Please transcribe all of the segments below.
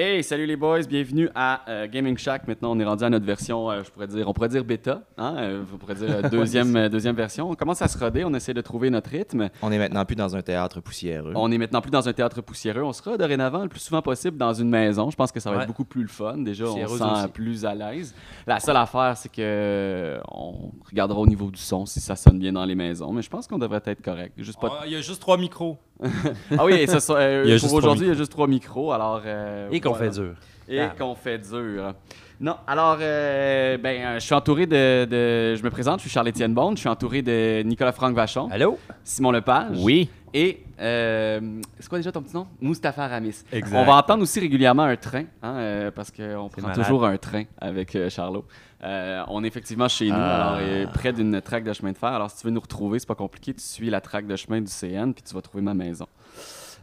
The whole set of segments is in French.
Hey, salut les boys, bienvenue à euh, Gaming Shack. Maintenant, on est rendu à notre version, euh, je pourrais dire, on pourrait dire bêta, hein, euh, on pourrait dire deuxième, euh, deuxième version. On commence à se roder, on essaie de trouver notre rythme. On est maintenant plus dans un théâtre poussiéreux. On est maintenant plus dans un théâtre poussiéreux, on sera dorénavant le plus souvent possible dans une maison. Je pense que ça va Ouais. être beaucoup plus le fun. Déjà, on se sent aussi. plus à l'aise. La seule affaire, c'est que on regardera au niveau du son si ça sonne bien dans les maisons, mais je pense qu'on devrait être correct. Juste pas. Ah, Il y a juste trois micros. Ah oui, et ce so- euh, pour aujourd'hui, il y a juste trois micros, alors. euh, Et qu'on voilà. fait dur. Et Ah. qu'on fait dur. Non, alors, euh, ben, je suis entouré de, de- Je me présente, je suis Charles-Étienne Bond, je suis entouré de Nicolas-Franck Vachon, Allô? Simon Lepage. Oui. Et, c'est quoi déjà ton petit nom? Mustapha Ramis. Exact. On va entendre aussi régulièrement un train, hein, parce qu'on prend malade. toujours un train avec Charlot. Euh, on est effectivement chez nous, Ah. alors euh, près d'une traque de chemin de fer. Alors, si tu veux nous retrouver, c'est pas compliqué. Tu suis la traque de chemin du CN, puis tu vas trouver ma maison.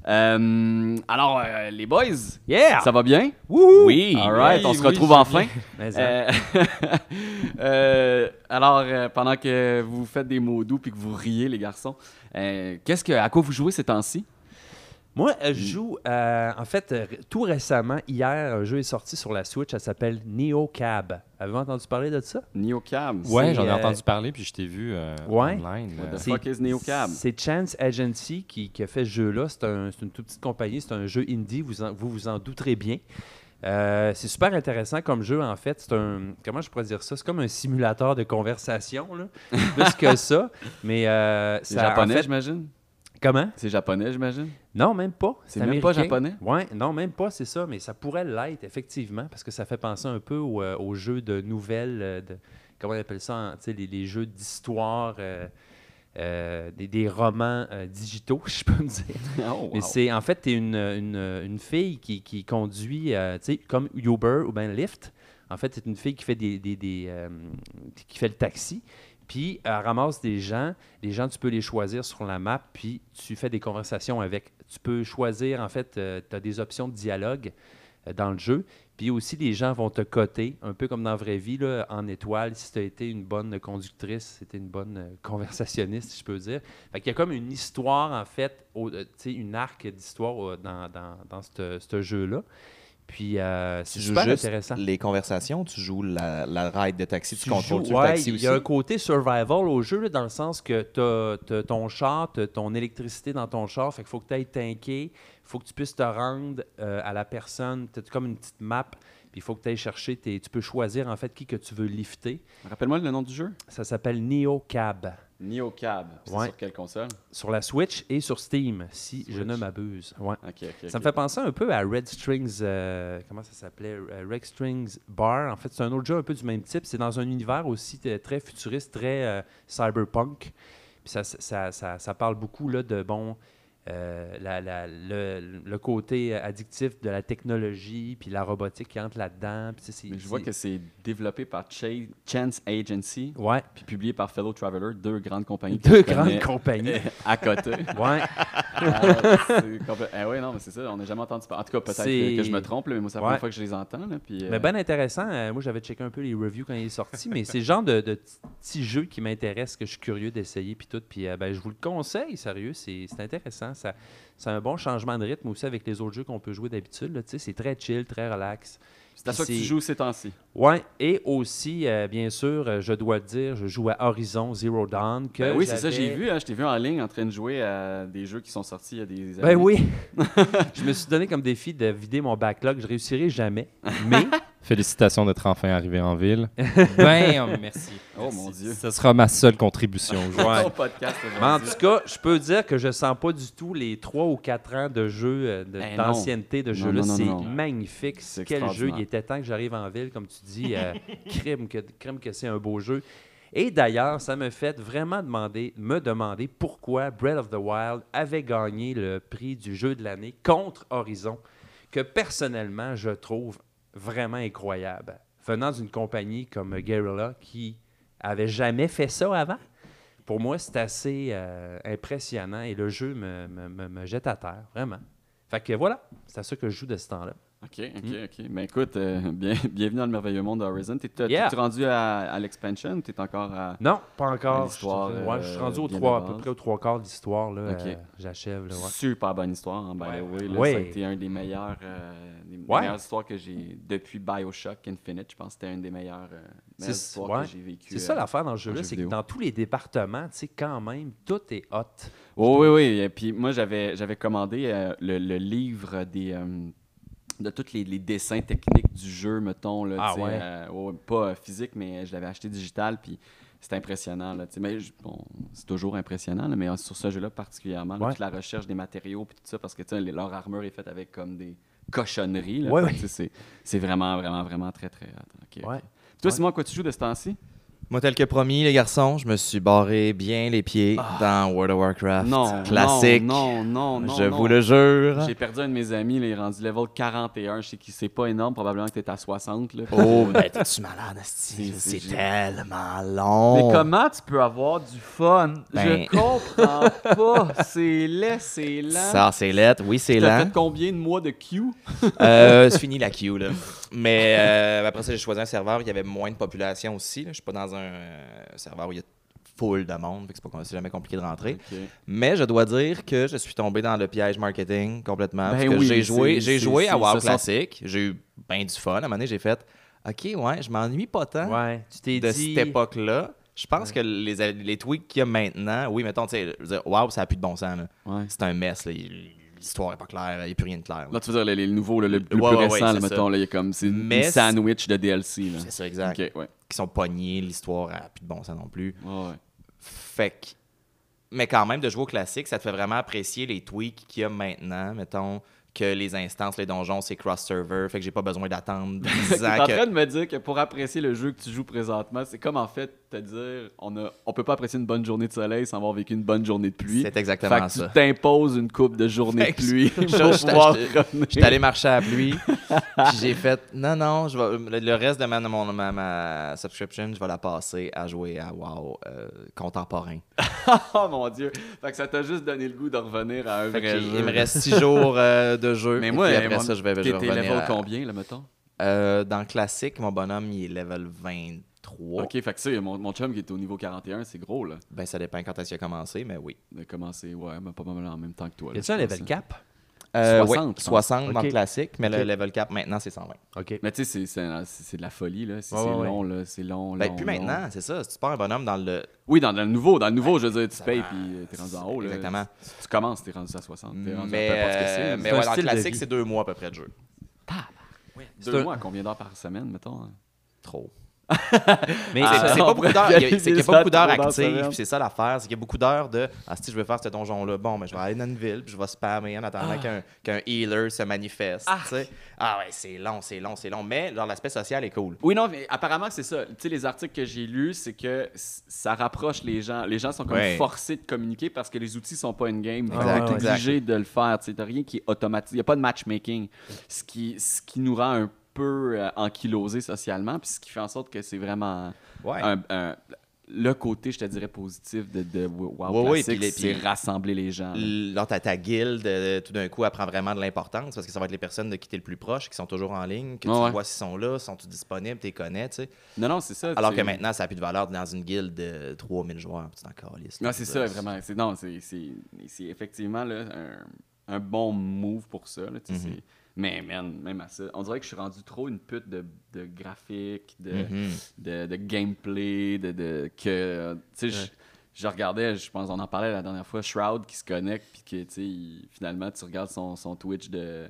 Euh, alors, les boys, Yeah! ça va bien? Oui. All right, oui, on se oui, retrouve enfin. alors, pendant que vous faites des mots doux puis que vous riez, les garçons, qu'est-ce que, à quoi vous jouez ces temps-ci? Moi, euh, je joue, euh, en fait, euh, tout récemment, hier, un jeu est sorti sur la Switch, ça s'appelle Neo Cab. Avez-vous entendu parler de ça? Neocab. Ouais, C'est, j'en ai euh, entendu parler, puis je t'ai vu euh, Ouais. online. What là. the fuck is Neocab? C'est Chance Agency qui, qui a fait ce jeu-là. C'est un- c'est une toute petite compagnie, c'est un jeu indie, vous en- vous, vous en douterez bien. Euh, c'est super intéressant comme jeu, en fait. C'est un. Comment je pourrais dire ça? C'est comme un simulateur de conversation, là. Plus que ça. Mais. Euh, en japonais, fait- j'imagine? Comment? C'est japonais, j'imagine? Non, même pas. C'est même pas japonais? Ouais, non, même pas, c'est ça. Mais ça pourrait l'être, effectivement, parce que ça fait penser un peu au, euh, aux jeux de nouvelles, euh, de, comment on appelle ça, les, les jeux d'histoire, euh, euh, des, des romans euh, digitaux, je peux me dire. Oh, Mais c'est, en fait, tu es une, une, une fille qui, qui conduit, euh, tu sais, comme Uber ou bien Lyft. En fait, c'est une fille qui fait des, des- des, qui fait le taxi. Puis elle ramasse des gens. Les gens, tu peux les choisir sur la map, puis tu fais des conversations avec. Tu peux choisir, en fait, tu as des options de dialogue euh, dans le jeu. Puis aussi, les gens vont te coter, un peu comme dans la vraie vie, là, en étoile, si tu as été une bonne conductrice, si tu une bonne euh, conversationniste, si je peux dire. Fait qu'il y a comme une histoire, en fait, au- euh, une arc d'histoire euh, dans, dans, dans ce jeu-là. Puis euh, c'est Tu joues super juste intéressant. les conversations, tu joues la, la ride de taxi, tu, Tu contrôles joues- le ouais, taxi Il aussi. y a un côté survival au jeu, là, dans le sens que tu as, ton char, t'as ton électricité dans ton char, fait qu'il faut que tu ailles tanker, il faut que tu puisses te rendre euh, à la personne, tu comme une petite map, puis il faut que tu ailles chercher, tes- tu peux choisir en fait qui que tu veux lifter. Rappelle-moi le nom du jeu? Ça s'appelle Neo Cab C'est Ouais. sur quelle console? sur la Switch et sur Steam, si je ne m'abuse. Ouais. Ça me fait penser un peu à Red Strings, euh, comment ça s'appelait? Euh, Red Strings Bar. En fait, c'est un autre jeu un peu du même type. C'est dans un univers aussi très futuriste, très euh, cyberpunk. Puis ça, ça, ça, ça parle beaucoup là, de, bon, euh, la- la- le, le côté addictif de la technologie, puis la robotique qui entre là-dedans. Mais je vois que c'est développé par Cha- Chance Agency, Ouais, puis publié par Fellow Traveler, deux grandes compagnies. deux grandes compagnies. à côté. Ouais. Eh oui, non, mais c'est ça, on n'a jamais entendu parler. En tout cas, peut-être que, que je me trompe, là, mais moi, c'est la Ouais. première fois que je les entends. Là, puis, Mais euh, ben intéressant. Euh, moi, j'avais checké un peu les reviews quand il est sorti, mais c'est le genre de, de petits jeux qui m'intéressent, que je suis curieux d'essayer, puis tout. Puis euh, ben, je vous le conseille, sérieux, c'est intéressant. Ça, c'est un bon changement de rythme aussi avec les autres jeux qu'on peut jouer d'habitude. C'est très chill, très relax. c'est à ça que tu joues ces temps-ci. Ouais, et aussi, euh, bien sûr, euh, je dois le dire, je joue à Horizon Zero Dawn. Que Ben oui, c'est ça, j'ai vu. hein, je t'ai vu en ligne en train de jouer à des jeux qui sont sortis il y a des Ben années. oui. je me suis donné comme défi de vider mon backlog. Je réussirai jamais. Mais Félicitations d'être enfin arrivé en ville. ben, merci. Oh mon Dieu. Ce sera ma seule contribution aujourd'hui. Au podcast Mais en tout cas, je peux dire que je sens pas du tout les 3 ou 4 ans de jeu, euh, de- Ben d'ancienneté de jeu-là. C'est magnifique. Quel jeu. Il était temps que j'arrive en ville, comme tu dis. euh, crime, que, crime que c'est un beau jeu. Et d'ailleurs, ça me fait vraiment demander, me demander pourquoi Breath of the Wild avait gagné le prix du jeu de l'année contre Horizon, que personnellement, je trouve vraiment incroyable. Venant d'une compagnie comme Guerrilla qui avait jamais fait ça avant, pour moi, c'est assez euh, impressionnant et le jeu me, me- jette à terre, vraiment. Fait que voilà, c'est à ça que je joue de ce temps-là. OK, OK, OK. Mais écoute, euh, bien, bienvenue dans le merveilleux monde de Horizon. T'es- t'es- Yeah. T'es-tu rendu à, à l'expansion ou t'es encore à... Non, pas encore. L'histoire, Je suis- ouais, je suis rendu euh, au bien trois, de à peu base? près aux trois quarts de l'histoire. là, Ok. euh, J'achève. là, ouais. Super bonne histoire, hein, by Ouais, the way. ouais. là. Ouais. Ça a été un des meilleurs, euh, des Ouais. meilleures histoires que j'ai depuis Bioshock Infinite. Je pense que c'était une des meilleures, euh, meilleures C'est- histoires ouais. que j'ai vécues. C'est ça euh, l'affaire dans le jeu-là, jeu c'est que vidéo. dans tous les départements, tu sais, quand même, tout est hot. Oh, oui, oui. Et puis moi, j'avais, j'avais commandé euh, le, le livre des, euh, de tous les, les dessins techniques du jeu, mettons. Là, Ah ouais. euh, ouais, pas euh, physique, mais je l'avais acheté digital. Puis c'est impressionnant. Là, mais bon, c'est toujours impressionnant, là, mais euh, sur ce jeu-là particulièrement, là, Ouais. toute la recherche des matériaux puis tout ça, parce que les- leur armure est faite avec comme des cochonneries. Là, Ouais, c'est, c'est vraiment, vraiment, vraiment très, très. Ouais. Toi. Simon, à quoi tu joues de ce temps-ci? Moi, tel que promis, les garçons, je me suis barré bien les pieds dans World of Warcraft. Ah. Non, Classique. non, non, non, je non. vous le jure. J'ai perdu un de mes amis, là, il est rendu level 41. Je sais que c'est pas énorme, probablement que t'es à 60. Là. Oh, ben t'es-tu malade, C'est- tellement long. Mais comment tu peux avoir du fun? Ben- Je comprends pas. C'est laid, c'est lent. Ça, c'est lettre. Oui, c'est T'as lent. fait combien de mois de queue? Euh, c'est fini la queue, là. Mais euh, après ça, j'ai choisi un serveur où il y avait moins de population aussi. là. Je suis pas dans un euh, serveur où il y a full de monde, c'est pas jamais compliqué de rentrer. Mais je dois dire que je suis tombé dans le piège marketing complètement. Ben oui, j'ai joué, j'ai joué à WoW Classic. J'ai eu bien du fun. À un moment donné, j'ai fait OK, ouais, je m'ennuie pas tant Ouais, tu de dit. cette époque-là. Je pense que les, les tweaks qu'il y a maintenant, oui, mettons, tu sais, WoW, ça n'a plus de bon sens. Ouais. C'est un mess. là. Il- L'histoire est pas claire. Il n'y a plus rien de clair. là. Là, tu veux dire les, les nouveaux, le, le Ouais, plus ouais, récent, là, mettons, là, il y a comme c'est une sandwich de DLC. C'est ça, exact. Qui sont pognés, l'histoire n'a plus de bon sens non plus. Fait que. Mais quand même, de jouer au classique, ça te fait vraiment apprécier les tweaks qu'il y a maintenant. Mettons que les instances, les donjons, c'est cross-server. Fait que j'ai pas besoin d'attendre 10 T'es ans en que. train de me dire que pour apprécier le jeu que tu joues présentement, c'est comme en fait te dire on a on peut pas apprécier une bonne journée de soleil sans avoir vécu une bonne journée de pluie. C'est Fait exactement que ça. tu t'imposes une coupe de journées Fait de pluie je-. J'étais allé marcher à la pluie. puis j'ai fait non, non, je vais, le, reste de ma, mon- ma, ma subscription, je vais la passer à jouer à WoW euh, contemporain. Oh mon dieu. Fait que ça t'a juste donné le goût de revenir à un Fait vrai jeu. il me reste 6 jours euh, de jeu. Mais et moi, puis après moi, ça, je vais, je T'es level à- combien, là, mettons? Euh, dans le classique, mon bonhomme, il est level 23. Ok, fait que ça, mon, mon chum qui est au niveau 41, c'est gros, là. Ben, ça dépend quand est-ce qu'il a commencé, mais oui. De commencer, ouais, mais pas mal en même temps que toi. Y a-tu un level cap? Euh, 60, oui, je pense. 60 dans le classique, mais le level cap maintenant, c'est 120. OK. Mais tu sais, c'est- c'est c'est de la folie, là. C'est ouais, long, là. C'est long, Ben, long, long. maintenant, c'est ça. Si tu pars un bonhomme dans le. Oui, dans, dans le nouveau. Dans le nouveau, je veux dire, tu payes va- puis euh, t'es rendu en haut, là. Exactement. Tu, tu commences, t'es rendu à 60. T'es rendu Mais, à peu importe ce que c'est. euh, mais ouais, dans le classique, c'est deux mois à peu près de jeu. Deux un- mois, combien d'heures par semaine, mettons? hein? Trop. Mais Ah, C'est- pas beaucoup d'heures. y C'est qu'il n'y a pas beaucoup d'heures actives. puis C'est ça l'affaire. C'est qu'il y a beaucoup d'heures de Ah, si je veux faire ce donjon-là, bon, ben, je vais aller dans une ville, puis je vais spammer en attendant qu'un qu'un healer se manifeste. sais. Ah ouais, c'est long, c'est long, c'est long. Mais genre, l'aspect social est cool. Oui, non, mais apparemment, c'est ça. Tu sais, les articles que j'ai lus, c'est que ça rapproche les gens. Les gens sont comme Ouais. forcés de communiquer parce que les outils sont pas in-game. Ah, Fait que ouais, t'es ouais. obligé de le faire. Tu sais, t'as rien qui est automatique. Il n'y a pas de matchmaking. Ce qui, ce qui nous rend un peu euh, ankylosés socialement, puis ce qui fait en sorte que c'est vraiment Ouais. un- un- le côté, je te dirais, positif de, de WoW Ouais, Classic, c'est rassembler les gens. là. Ta, ta guilde, euh, tout d'un coup, elle prend vraiment de l'importance parce que ça va être les personnes de qui t'es le plus proche, qui sont toujours en ligne, que tu vois s'ils sont là, sont-ils disponibles, tu les connais, tu sais. Non, non, c'est ça. Alors c'est- que maintenant, ça n'a plus de valeur dans une guilde de 3000 joueurs, t'en calisses, là. Non, c'est ça, vraiment. C'est, non, c'est, c'est, c'est effectivement là, un, un bon move pour ça. là, Mais, man, même à ça, on dirait que je suis rendu trop une pute de, de graphique, de, Mhm. de, de gameplay, de, de que, tu sais, je- Ouais. je regardais, je pense, on en parlait la dernière fois, Shroud qui se connecte, puis que, tu sais, finalement, tu regardes son, son Twitch de,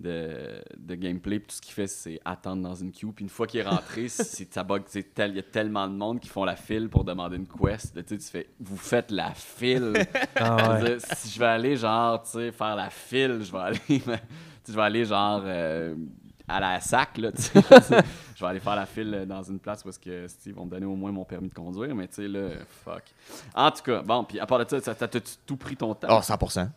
de, de gameplay, puis tout ce qu'il fait, c'est attendre dans une queue. Puis une fois qu'il est rentré, c'est ça bug, c'est tel- il y a tellement de monde qui font la file pour demander une quest. Tu sais, tu fais, vous faites la file. Ah ouais. si je vais aller, genre, tu sais, faire la file, je vais aller, je vais aller, genre, euh, à la sac, là, tu sais. je vais aller faire la file euh, dans une place où est-ce que, ils vont me donner au moins mon permis de conduire, mais tu sais, là, fuck. En tout cas, bon, puis à part de ça, ça t'as tout pris ton temps? Oh, 100%.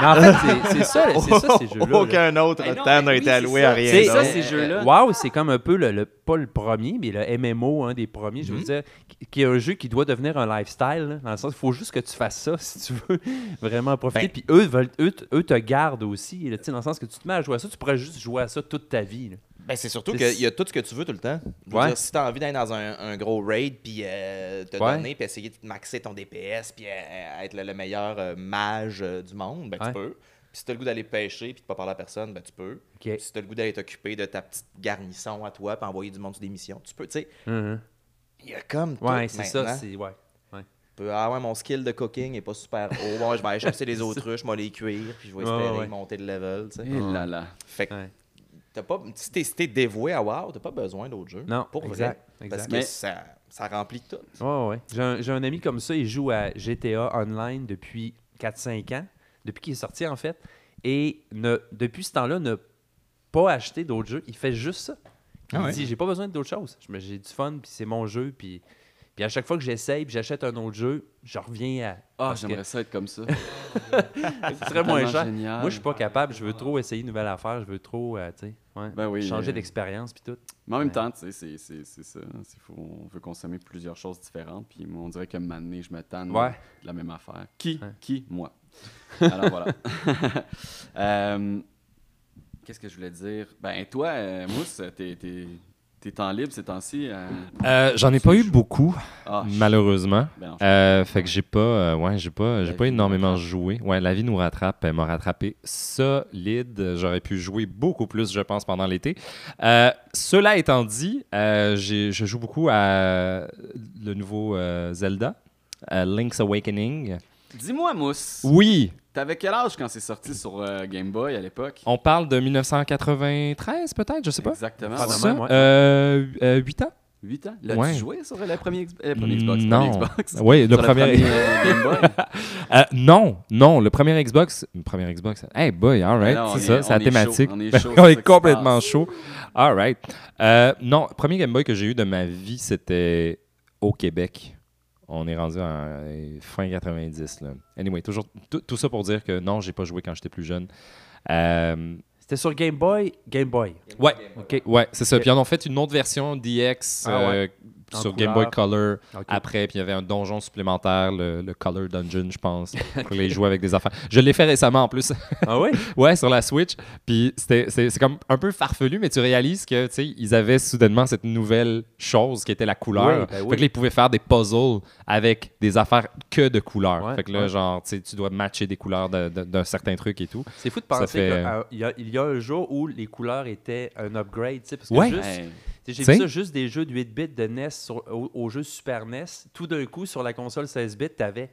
Mais en fait, c'est- c'est ça, c'est ça ces jeux-là. là. Aucun autre non, temps n'a oui, été c'est alloué ça. à rien C'est ça, ces jeux-là. WoW, c'est comme un peu le, le- pas le premier, mais le MMO, un des premiers, je veux Mhm. dire, qui- est un jeu qui doit devenir un lifestyle. là, dans le sens, il faut juste que tu fasses ça si tu veux vraiment en profiter. Ben- Puis eux, veulent, eux, te- eux te gardent aussi, là, tu sais, dans le sens que tu te mets à jouer à ça, tu pourrais juste jouer à ça toute ta vie. là. Ben, c'est surtout qu'il y a tout ce que tu veux tout le temps. Je veux Ouais. dire, si tu as envie d'aller dans un, un gros raid, puis euh, te Ouais. donner, puis essayer de maxer ton DPS, puis euh, être le, le meilleur euh, mage euh, du monde, ben Ouais. tu peux. Puis si tu as le goût d'aller pêcher, puis de pas parler à personne, ben tu peux. Si tu as le goût d'aller t'occuper de ta petite garnison à toi, puis envoyer du monde sur des missions, tu peux. Tu sais, Mhm. il y a comme tout Ouais, c'est ça. c'est ouais. Peux, ah ouais, mon skill de cooking est pas super haut. Bon, je vais aller chercher les autruches, je vais les cuire, puis je vais espérer ouais. monter de level. tu sais. Et là là. Fait que Ouais. t'as pas, si t'es si t'es dévoué à WoW, t'as pas besoin d'autres jeux. Non, pour exact, vrai. exact. Parce que Mais- ça, ça remplit tout. Ouais, ouais. J'ai un, j'ai un ami comme ça, il joue à GTA Online depuis 4-5 ans, depuis qu'il est sorti en fait, et ne, depuis ce temps-là, n'a pas acheté d'autres jeux. Il fait juste ça. Il Ah ouais? dit J'ai pas besoin d'autre chose. Je me- J'ai du fun, puis c'est mon jeu, puis. Puis à chaque fois que j'essaye, puis j'achète un autre jeu, je reviens à. Ah, que j'aimerais ça être comme ça. Ce serait moins cher. génial. Moi, je suis pas capable. Je veux trop essayer une nouvelle affaire. Je veux trop, euh, tu sais, ouais, Ben oui, changer euh, d'expérience, puis tout. Mais en même temps, tu sais, c'est- c'est c'est ça. Faut- on veut consommer plusieurs choses différentes. Puis moi, on dirait que maintenant, je me tanne Ouais. de la même affaire. Qui? Qui? Moi. Alors voilà. Euh, Qu'est-ce que je voulais dire? Ben, toi, Mousse, t'es t'es- temps libre ces temps-ci euh, Euh, J'en ai pas eu beaucoup, Ah, malheureusement. ben non, Euh, fait que j'ai pas, ouais, j'ai pas, j'ai pas énormément joué. Ouais, la vie nous rattrape, elle m'a rattrapé solide. J'aurais pu jouer beaucoup plus, je pense, pendant l'été. Cela étant dit, je joue beaucoup à le nouveau Zelda, Link's Awakening. Dis-moi, Mousse, Oui, t'avais quel âge quand c'est sorti sur euh, Game Boy à l'époque? On parle de 1993 peut-être, je sais pas. Exactement. Pas Ça, même, ouais. euh, euh, 8 ans? 8 ans? L'as-tu Ouais. joué sur le premier, X- euh, premier Xbox? Non. premier Xbox Oui, le premier. euh, Game Boy? Euh, non, non, le premier Xbox. Le premier Xbox. Hey boy, alright, non, on c'est est- ça, c'est la est thématique. chaud, on est Ben, chaud, on est complètement chaud. Alright. Euh, non, premier Game Boy que j'ai eu de ma vie, c'était au Québec. On est rendu en euh, fin 90. Là. Anyway, toujours, tout, ça pour dire que non, j'ai pas joué quand j'étais plus jeune. Euh, C'était sur Game Boy, Game Boy. ouais, ouais, c'est ça. Puis ils en ont fait une autre version DX Ah ouais. euh, Sur Game Boy Color. Après, puis il y avait un donjon supplémentaire, le, le Color Dungeon, je pense, pour les jouer avec des affaires. Je l'ai fait récemment en plus. Ah oui? ouais, sur la Switch. Puis c'était- c'est comme un peu farfelu, mais tu réalises que, tu sais, ils avaient soudainement cette nouvelle chose qui était la couleur. Oui, ben oui. Fait que là, ils pouvaient faire des puzzles avec des affaires que de couleurs. Ouais, fait que là, ouais. genre, tu sais, tu dois matcher des couleurs d'un certain truc et tout. C'est fou de penser fait- qu'il y, a- il y a un jour où les couleurs étaient un upgrade, tu sais, parce que Ouais. juste, j'ai vu ça juste des jeux de 8 bits de NES sur- au, au jeu Super NES. Tout d'un coup, sur la console 16 bits, t'avais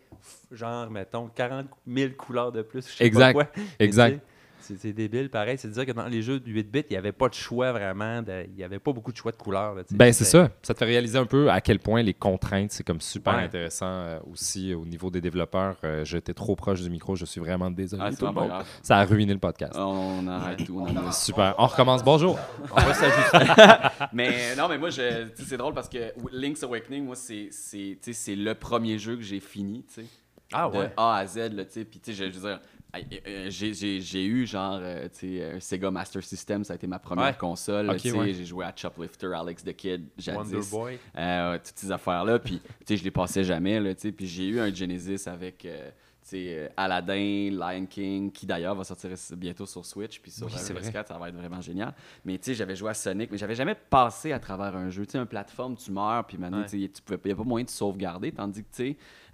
genre, mettons, 40 000 couleurs de plus. je sais pas Exact. quoi. Exact. C'est c'est débile, pareil. C'est de dire que dans les jeux de 8 bits, il n'y avait pas de choix vraiment. de- il n'y avait pas beaucoup de choix de couleurs. là. Ben, c'est ça. Ça te fait réaliser un peu à quel point les contraintes, c'est comme super Ouais. intéressant euh, aussi au niveau des développeurs. Euh, J'étais trop proche du micro, je suis vraiment désolé. Ah, c'est tout le pas monde. Ça a ruiné le podcast. On arrête tout. On arrête. Super. On recommence. Bonjour. On va s'ajuster. Mais non, mais moi, c'est drôle parce que Link's Awakening, moi, c'est c'est- tu sais, c'est le premier jeu que j'ai fini, tu sais. Ah de ouais. A à Z, là, tu sais. Puis, tu sais, je veux dire, j'ai- eu, genre, euh, un Sega Master System, ça a été ma première Ouais. console. Ok, tu sais, ouais. J'ai joué à Choplifter, Alex the Kid, Wonder jadis. Boy. Euh, ouais, toutes ces affaires-là. Puis, tu sais, je les passais jamais, là. Puis, j'ai eu un Genesis avec, euh, euh, Aladdin, Lion King, qui d'ailleurs va sortir bientôt sur Switch. Puis sur Oui, euh, c'est vrai. PS4, ça va être vraiment génial. Mais, tu sais, j'avais joué à Sonic, mais j'avais jamais passé à travers un jeu. Tu sais, un plateforme, tu meurs, puis maintenant, Ouais. il n'y a pas moyen de sauvegarder. Tandis que,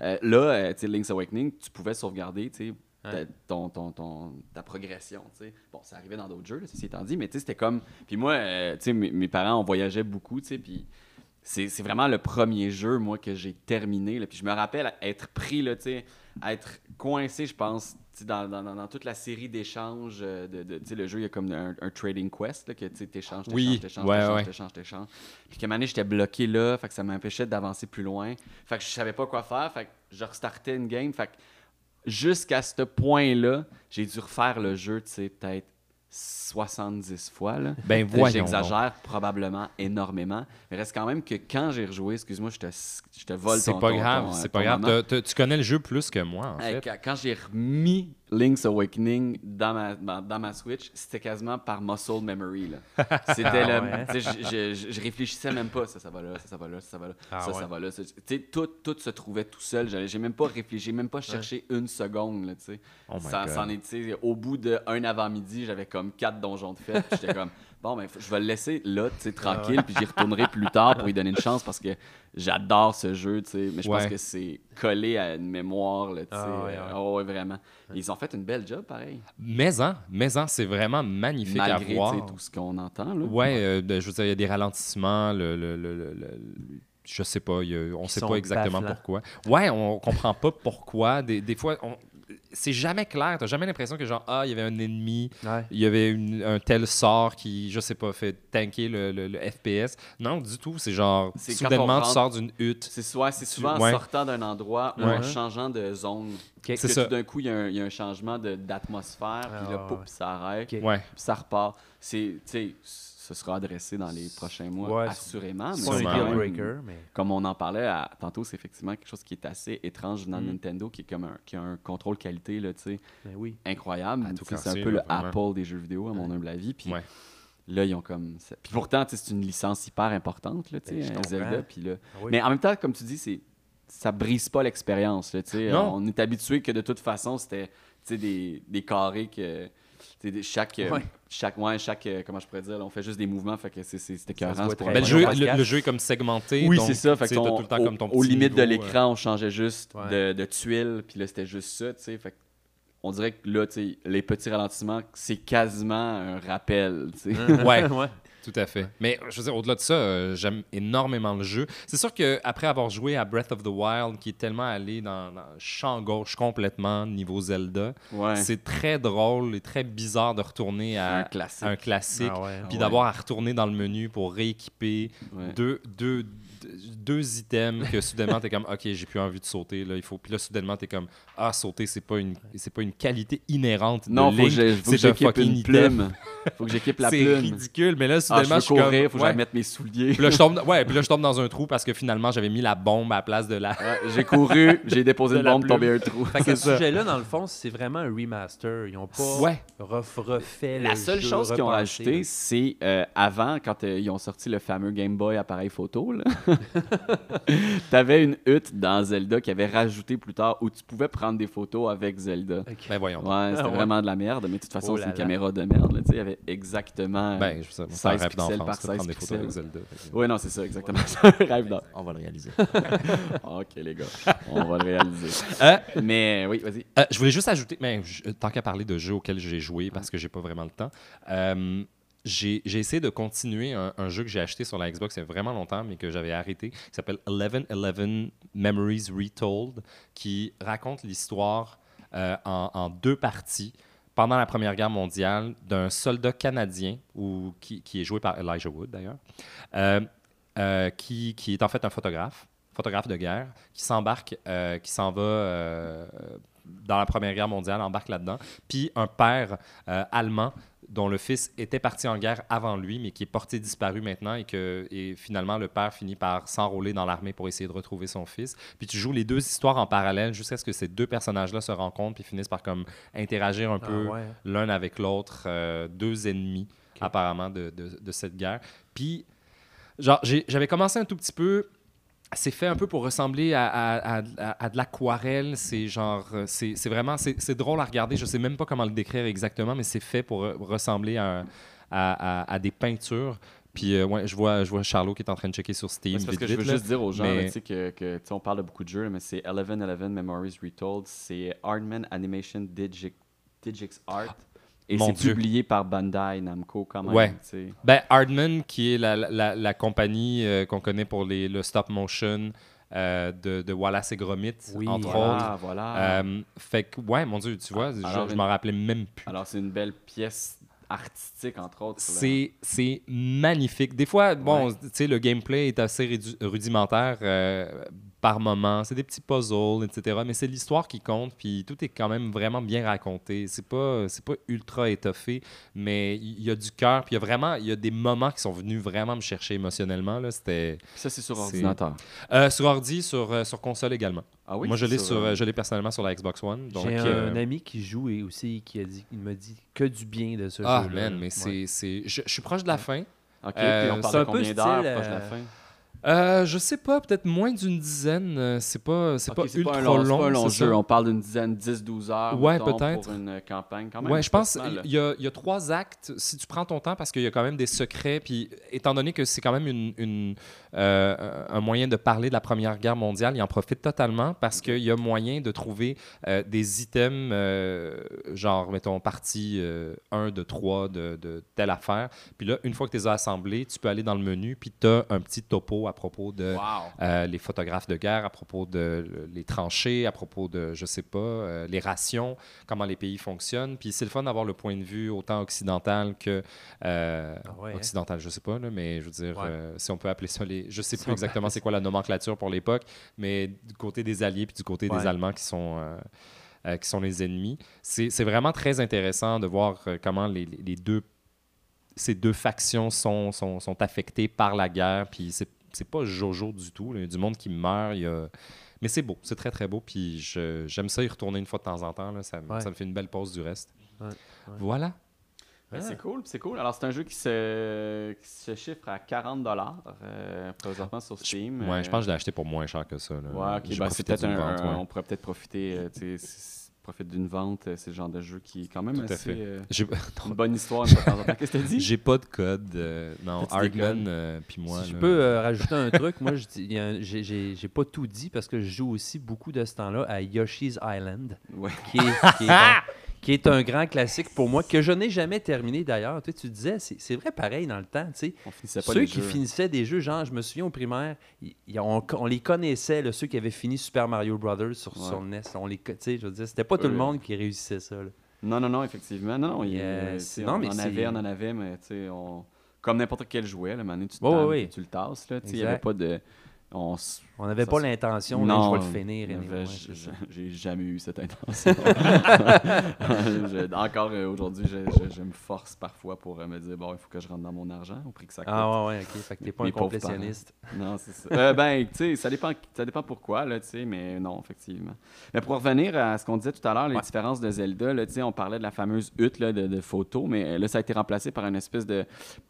euh, là, euh, Link's Awakening, tu pouvais sauvegarder, tu sais, Ouais. ton, ton, ton- ta progression. Bon, ça arrivait dans d'autres jeux, là, ceci étant dit, mais c'était comme... Puis moi, euh, mes, mes parents, on voyageait beaucoup, puis c'est vraiment le premier jeu, moi, que j'ai terminé, là. Puis je me rappelle être pris, là, être coincé, je pense, dans, dans, dans- toute la série d'échanges, euh, de, le jeu, il y a comme un, un trading quest, là, que tu sais, t'échanges, Oui, t'échanges, ouais, t'échanges, ouais. t'échanges, t'échanges. Puis qu'à un moment donné, j'étais bloqué là, fait que ça m'empêchait d'avancer plus loin. Fait que je savais pas quoi faire, fait que je restartais une game, fait que jusqu'à ce point-là, j'ai dû refaire le jeu, tu sais, peut-être 70 fois. Là. Ben voyons. J'exagère probablement énormément. Mais reste quand même que quand j'ai rejoué, excuse-moi, je te, je te vole C'est ton pas ton- grave, ton- c'est ton pas grave. tu connais le jeu plus que moi, en fait. quand j'ai remis Link's Awakening dans ma, dans, dans ma Switch, c'était quasiment par muscle memory. là. C'était Ah ouais? Je, je- je réfléchissais même pas. Ça, ça va là, ça, ça va là, ça, ça va là, Ah ça, ouais? ça va là. tout, tout se trouvait tout seul. J'allais- J'ai même pas réfléchi, j'ai même pas cherché une seconde. Là. Oh ça, God. ça en est, au bout d'un avant-midi, j'avais comme quatre donjons de fête. J'étais comme, bon, ben, je vais le laisser là, tu sais, tranquille, puis j'y retournerai plus tard pour lui donner une chance parce que j'adore ce jeu, tu sais. Mais je pense Ouais. que c'est collé à une mémoire, là, tu sais. Ah ouais, oh, vraiment. Ils ont fait une belle job, pareil. Maison, Maison, c'est vraiment magnifique à Malgré tu voir. tout ce qu'on entend, là. Ouais, euh, ben, je veux dire, il y a des ralentissements, le, le, le- je sais pas, a- on sait pas exactement pourquoi. Ouais, on comprend pas pourquoi. Des, des fois, on- c'est jamais clair. T'as jamais l'impression que genre, ah, il y avait un ennemi, Ouais. il y avait une- un tel sort qui, je sais pas, fait tanker le, le- le FPS. Non, du tout. C'est genre, soudainement, on tu rentre- sors d'une hutte. C'est souvent, c'est souvent Ouais. en sortant d'un endroit ou Ouais. en changeant de zone. Ok. C'est que tout d'un coup, il y, a un- il y a un changement de- d'atmosphère, Ah, puis là, ouais, pouf, ouais. ça arrête, puis ça repart. C'est, tu sais, ce sera adressé dans les prochains mois, Ouais, assurément. Mais C'est un breaker, mais. comme on en parlait à- tantôt, c'est effectivement quelque chose qui est assez étrange dans Mm. Nintendo, qui est comme un, qui a un contrôle qualité, là, tu sais, Mais oui. incroyable. C'est un peu là, le vraiment. Apple des jeux vidéo, à mon humble avis. Puis Ouais. là, ils ont comme. Puis pourtant, c'est une licence hyper importante, là, tu Ben, comprends. Zelda. Puis là, Ah oui. mais en même temps, comme tu dis, c'est ça brise pas l'expérience. là, tu sais. Non. On est habitué que de toute façon, c'était tu sais, des, des carrés que. Chaque, euh, Ouais. chaque, ouais, chaque, euh, comment je pourrais dire, là, on fait juste des mouvements, fait que c'est- écœurant, Ben, le, jeu, le, jeu est comme segmenté. oui, c'est ça. Fait qu'on- tout le temps au- comme ton aux petit limites de euh, l'écran, on changeait juste Ouais. de, de tuiles, puis là, c'était juste ça, tu sais. Fait que on dirait que là, les petits ralentissements, c'est quasiment un rappel, tu sais. Ouais. Tout à fait. Mais je veux dire, au-delà de ça, euh, j'aime énormément le jeu. C'est sûr qu'après avoir joué à Breath of the Wild, qui est tellement allé dans, dans le champ gauche complètement, niveau Zelda, Ouais. c'est très drôle et très bizarre de retourner à un classique. un classique. Ah ouais. Puis ouais. d'avoir à retourner dans le menu pour rééquiper Ouais. deux, deux, deux- items que soudainement t'es comme ok j'ai plus envie de sauter là il faut puis là soudainement t'es comme ah sauter c'est pas une c'est pas une qualité inhérente de Non, faut que Link, j'ai- faut que c'est un j'équipe une item. plume. faut que j'équipe la c'est plume. ridicule mais là Ah, je soudainement veux je suis comme courir, faut que ouais. j'aille mettre mes souliers. Puis là, je tombe, ouais, puis là, je tombe dans un trou parce que finalement, j'avais mis la bombe à la place de la. Ouais, j'ai couru, j'ai déposé une la bombe, tombé un trou. Fait que C'est ce ça. sujet-là, dans le fond, c'est vraiment un remaster. Ils n'ont pas Ouais. ref- refait La le seule jeu, chose qu'ils ont là. c'est euh, avant, quand euh, ils ont sorti le fameux Game Boy appareil photo, là, t'avais une hutte dans Zelda qui avait rajouté plus tard où tu pouvais prendre des photos avec Zelda. Ben voyons. Ouais, c'était Ah ouais. vraiment de la merde, mais de toute façon, Oh c'est une là. caméra de merde. là, tu sais, Il y avait exactement. Ben, je sais, c'est un 16 rêve pixels par de prendre 16 des photos avec pixels. Zelda. Oui, non, c'est ça, exactement. C'est un rêve d'or. On va le réaliser. ok, les gars, on va le réaliser. Euh, Mais oui, vas-y. Euh, je voulais juste ajouter, mais je- tant qu'à parler de jeux auxquels j'ai joué, parce que j'ai pas vraiment le temps, euh, j'ai essayé de continuer un, jeu que j'ai acheté sur la Xbox il y a vraiment longtemps, mais que j'avais arrêté, qui s'appelle 1111 Memories Retold, qui raconte l'histoire euh, en, deux parties. Pendant la Première Guerre mondiale d'un soldat canadien, ou, qui, est joué par Elijah Wood d'ailleurs, euh, euh, qui, qui est en fait un photographe, photographe de guerre, qui s'embarque, qui s'en va dans la Première Guerre mondiale, embarque là-dedans, puis un père allemand dont le fils était parti en guerre avant lui, mais qui est porté disparu maintenant et que et finalement le père finit par s'enrôler dans l'armée pour essayer de retrouver son fils. Puis tu joues les deux histoires en parallèle jusqu'à ce que ces deux personnages-là se rencontrent puis finissent par comme interagir un Ah peu ouais. l'un avec l'autre, euh, deux ennemis apparemment de, de- de cette guerre. Puis, genre, j'avais commencé un tout petit peu. C'est fait un peu pour ressembler à, à- à- à- à de l'aquarelle. C'est genre, euh, c'est vraiment, c'est drôle à regarder. Je sais même pas comment le décrire exactement, mais c'est fait pour ressembler à, des peintures. Puis, euh, ouais, je vois, je vois Charlot qui est en train de checker sur Steam. Parce vite, que je veux vite, là. juste dire aux gens mais- là, que, on parle de beaucoup de jeux, mais c'est 1111 Memories Retold, c'est Hardman Animation Digi- Digix Art. Et c'est publié par Bandai Namco quand même. Ouais. Ben, Hardman, qui est la, la- la compagnie euh, qu'on connaît pour les, le stop motion euh, de, de Wallace et Gromit, Oui, entre Voilà, autres. voilà. Euh, fait que, ouais, mon Dieu, tu vois, Ah, je- je, m'en rappelais même plus. Alors, c'est une belle pièce artistique, entre autres. C'est, magnifique. Des fois, bon, Ouais. tu sais, le gameplay est assez rudimentaire. Par moment, c'est des petits puzzles, etc. Mais c'est l'histoire qui compte, puis tout est quand même vraiment bien raconté. C'est pas, c'est pas ultra étoffé, mais il y a du cœur, puis il y a vraiment, il y a des moments qui sont venus vraiment me chercher émotionnellement. Là, c'était Ça, c'est sur ordinateur. euh, sur ordi, sur, euh, sur console également. Ah oui? Moi, je l'ai sur, sur, euh, je l'ai personnellement sur la Xbox One. Donc, J'ai un, euh, ami qui joue et aussi qui a dit, il m'a dit que du bien de ce ah jeu-là. man, mais Ouais. c'est, c'est, je, je suis proche de la fin. OK, Euh, puis on c'est parle un de peu combien d'heures proche de la euh, fin? Euh, je sais pas, peut-être moins d'une dizaine. euh, C'est pas, c'est pas ultra pas un long, c'est long. pas un long jeu. ça. On parle d'une dizaine, 10-12 heures Ouais, peut-être. pour une campagne. Quand même, Ouais, je pense il y, a, il y a trois actes. Si tu prends ton temps, parce qu'il y a quand même des secrets, puis étant donné que c'est quand même une, une, euh, un moyen de parler de la Première Guerre mondiale, il en profite totalement parce qu'il y a moyen de trouver euh, des items, genre, mettons, partie 1 de 3 de, de telle affaire. Puis là, une fois que tu les as assemblés, tu peux aller dans le menu, puis tu as un petit topo à propos de Wow. euh, les photographes de guerre, à propos de euh, les tranchées, à propos de, je sais pas, euh, les rations, comment les pays fonctionnent. Puis c'est le fun d'avoir le point de vue autant occidental que Ah ouais, hein? occidental, je sais pas, là, mais je veux dire, Ouais. si on peut appeler ça les, je sais Si plus exactement c'est quoi la nomenclature pour l'époque, mais du côté des alliés puis du côté Ouais. des Allemands qui sont euh, qui sont les ennemis. C'est vraiment très intéressant de voir euh, comment les- les deux ces deux factions sont, sont, sont affectées par la guerre. Puis c'est c'est pas Jojo du tout. Il y a du monde qui meurt. il y a- Mais c'est beau, c'est très très beau. Puis je- j'aime ça y retourner une fois de temps en temps. là. Ça, me- Ouais. ça me fait une belle pause du reste. Ouais, ouais. Voilà. Ben, Ah. C'est cool, c'est cool. Alors, c'est un jeu qui se, qui se chiffre à 40 euh, présentement sur Steam. Ouais, Euh, je pense que je l'ai acheté pour moins cher que ça. là. Ouais, ok, J'ai ben, c'est peut-être un, vente, un- ouais. On pourrait peut-être profiter, euh, profite d'une vente. euh, C'est le genre de jeu qui est quand même Tout à assez. fait. euh, J'ai une bonne histoire. Qu'est-ce que t'as dit? j'ai pas de code. euh, non, codes? euh, puis moi. si je peux euh, rajouter un truc, moi, un- j'ai- j'ai j'ai pas tout dit parce que je joue aussi beaucoup de ce temps-là à Yoshi's Island, Ouais. qui est, qui est un, qui est un grand classique pour moi, que je n'ai jamais terminé d'ailleurs. Tu, sais, tu disais, c'est c'est vrai pareil dans le temps. tu sais. On finissait pas Ceux qui jeux. finissaient des jeux, genre, je me souviens au primaire, on, on les connaissait, là, ceux qui avaient fini Super Mario Brothers sur, Ouais. sur NES. On les, tu sais, je veux dire, c'était pas tout le monde qui réussissait ça. là. Non, non, non, effectivement. Non, non, il, euh, Non, on mais en avait, on en avait, mais tu sais, on... comme n'importe quel jouet, là, maintenant, tu puis tu le tasses, là, il n'y avait pas de... On n'avait pas l'intention, là, non, je vais le finir. anyway, j'ai jamais eu cette intention. Je- encore euh, aujourd'hui, je, je- je me force parfois pour euh, me dire, bon, il faut que je rentre dans mon argent au prix que ça coûte. Ah ouais, ouais, ok. Fait que t'es pas un complétionniste. Non, c'est ça. Euh, ben, tu sais, ça dépend, ça dépend pourquoi, là, tu sais, mais non, effectivement. Mais pour revenir à ce qu'on disait tout à l'heure, les Ouais. différences de Zelda, là, tu sais, on parlait de la fameuse hutte là, de, de photos, mais euh, là, ça a été remplacé par une espèce de...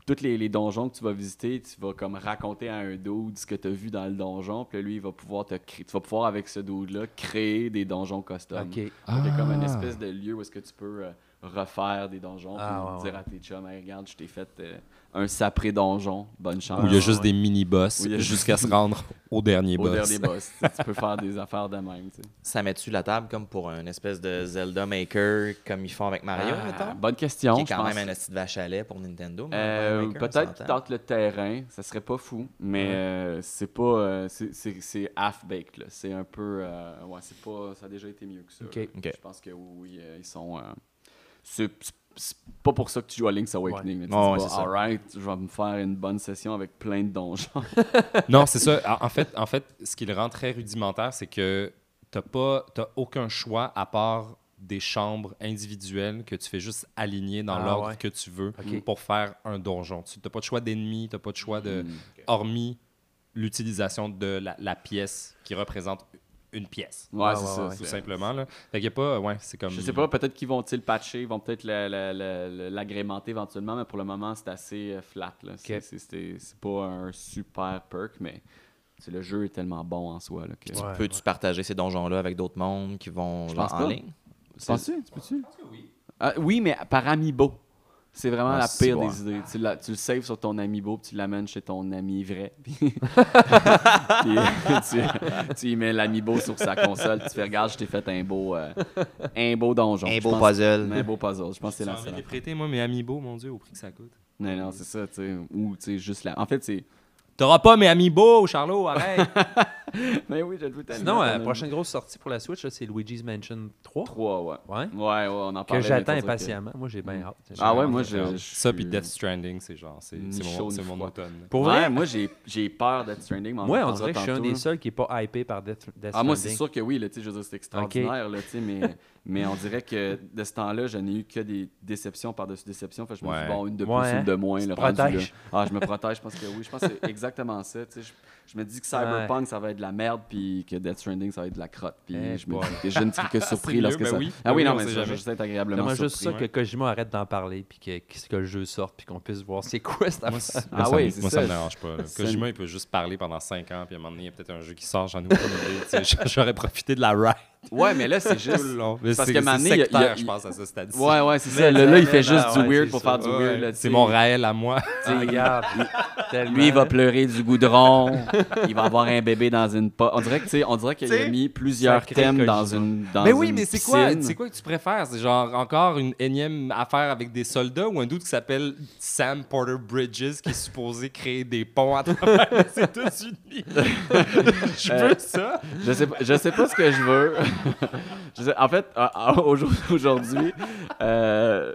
Tous les, les donjons que tu vas visiter, tu vas comme raconter à un dude ce que tu as vu dans le donjon, puis là, lui, il va pouvoir te créer... Tu vas pouvoir, avec ce dude-là, créer des donjons custom. Ok. Donc, Il y a comme une Ah. espèce de lieu où est-ce que tu peux euh, refaire des donjons, Ah, puis ouais, dire ouais. à tes chums, Hey, regarde, je t'ai fait euh, un sapré donjon, bonne chance. Où il y a juste ouais. des mini-boss jusqu'à se rendre au dernier au boss. dernier boss. tu peux faire des affaires de même. tu sais. Ça met-tu la table comme pour un espèce de Zelda Maker comme ils font avec Mario, Ah, mettons? bonne question. Qui est je quand pense. même un esti de vache à lait pour Nintendo. Euh, Peut-être qu'il s'entend. tente le terrain, ça serait pas fou, mais Ouais. euh, c'est pas. euh, c'est- half-baked. là. C'est un peu. euh, ouais, c'est pas. Ça a déjà été mieux que ça. Ok. là. Ok. Je pense que oui, ils sont. euh, c'est c'est- pas pour ça que tu joues à Link's Awakening. Ouais, dis ouais, pas, c'est ça. Alright, je vais me faire une bonne session avec plein de donjons. Non, c'est ça. En- fait, en fait, ce qui le rend très rudimentaire, c'est que tu n'as aucun choix à part des chambres individuelles que tu fais juste aligner dans Ah, l'ordre ouais. que tu veux pour faire un donjon. Tu n'as pas de choix d'ennemis, tu n'as pas de choix de... Mm. hormis l'utilisation de la, la pièce qui représente une pièce. Ouais, Ouais, c'est ouais, ça. ouais. Tout simplement. Là. Fait qu'il y a pas... Ouais, c'est comme... Je sais pas, peut-être qu'ils vont-ils le patcher, ils vont peut-être la- la- la- la- l'agrémenter éventuellement, mais pour le moment, c'est assez euh, flat. là. C'est pas un super perk, mais c'est- le jeu est tellement bon en soi. Là, que... Ouais. Peux-tu partager ces donjons-là avec d'autres mondes qui vont genre, en pas. ligne? Tu penses-tu? Tu peux-tu? Ah, oui, mais par amiibo. C'est vraiment Ah, la pire bon. des idées. Tu, la- tu le saves sur ton amiibo, puis tu l'amènes chez ton ami vrai. Puis, tu, tu y mets l'amiibo sur sa console, tu fais regarde, je t'ai fait un beau, euh, un beau donjon. Un beau pense- puzzle. Un beau puzzle. Je pense que c'est J'ai la envie seule. de les prêter, moi, mes amiibo, mon Dieu, au prix que ça coûte. Non, non, c'est ça, tu sais. Ou, tu sais, juste la. En fait, c'est. T'auras pas mes amiibo, Charlot, arrête! Mais oui, je le veux. Sinon, la tellement. prochaine grosse sortie pour la Switch, là, c'est Luigi's Mansion 3. 3, ouais. Ouais. Ouais, ouais, on en Que parlait. j'attends que- impatiemment. Moi, j'ai bien hâte. J'ai Ah ouais, hâte. moi, Ça, je. je Ça, suis- puis Death Stranding, c'est genre, c'est Ni c'est chaud mon, ni c'est mon froid. automne. Pour Ouais, vrai, moi, j'ai j'ai peur de Death Stranding. mais on en moi, on parlera dirait que je suis un tantôt, des là. seuls qui n'est pas hypé par Death, Death Ah, moi, c'est Stranding. sûr que oui, là, tu sais, je veux dire, c'est extraordinaire, là, tu sais, mais, mais on dirait que de ce temps-là, je n'ai eu que des déceptions par-dessus déceptions. Fait que je me Ouais. dis, bon, une de plus, Ouais, une de moins. Le rendu, là. Ah, je me protège, je pense que oui. Je pense que c'est exactement ça, tu sais. Je, je me dis que Cyberpunk, ça va être de la merde, puis que Death Stranding, ça va être de la crotte. Puis Eh je me boy. dis que je ne suis que surpris mieux, lorsque ben ça... oui. Ah oui, Oui, non, on mais je juste être agréablement J'aimerais juste ça surpris. que Kojima arrête d'en parler, puis que, que, que le jeu sorte, puis qu'on puisse voir c'est quoi cette Moi, affaire. c'est- Ah moi, ça oui, me- c'est moi, ça. ça me dérange pas. Kojima, il peut juste parler pendant 5 ans, puis à un moment donné, il y a peut-être un jeu qui sort, j'en ai sais, J'aurais profité de la ride Ouais, mais là, c'est juste... long. Parce que a- sectaire, je pense, à ce stade-ci. Ouais, ouais, c'est ça. Là, il fait juste du weird pour faire du weird. C'est mon Raël à moi. Regarde. Lui, il va pleurer du goudron. il va avoir un bébé dans une pote. On dirait que, on dirait qu'il a mis plusieurs thèmes dans une dans Mais oui, une mais c'est quoi, c'est quoi que tu préfères? C'est genre encore une énième affaire avec des soldats ou un doute qui s'appelle Sam Porter Bridges qui est supposé créer des ponts à travers les États-Unis? Je Euh, veux ça. Je sais pas, je sais pas ce que je veux. Je sais- en fait, euh, euh, aujourd'hui, euh,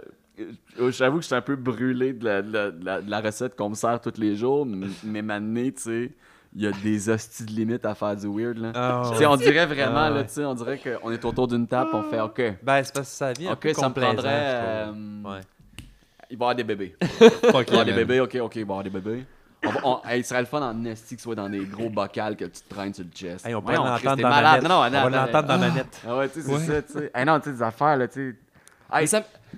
j'avoue que je suis un peu brûlé de la, de la- de la- de la recette qu'on me sert tous les jours, m- mais maintenant, tu sais, il y a des hosties de limites à faire du weird. Là. Sais, on dirait vraiment, Ah, là, ouais. tu sais, on dirait qu'on est autour d'une table, on fait OK. Ben, c'est parce que ça vient OK, ça me prendrait. euh, Ouais. Il va y avoir des bébés. Fuck Il va y avoir des bébés, ok, ok, il va y avoir des bébés. On va- on- hey, il serait le fun en esti que soit dans des gros bocals que tu te traînes sur le chest. Hey, on pourrait Voyons, l'entendre dans la. Non, non, On va l'entendre dans la manette. Ah ouais, tu sais, c'est Ouais. ça, tu sais. Hey, non, tu sais, des affaires, là, tu sais. Hey,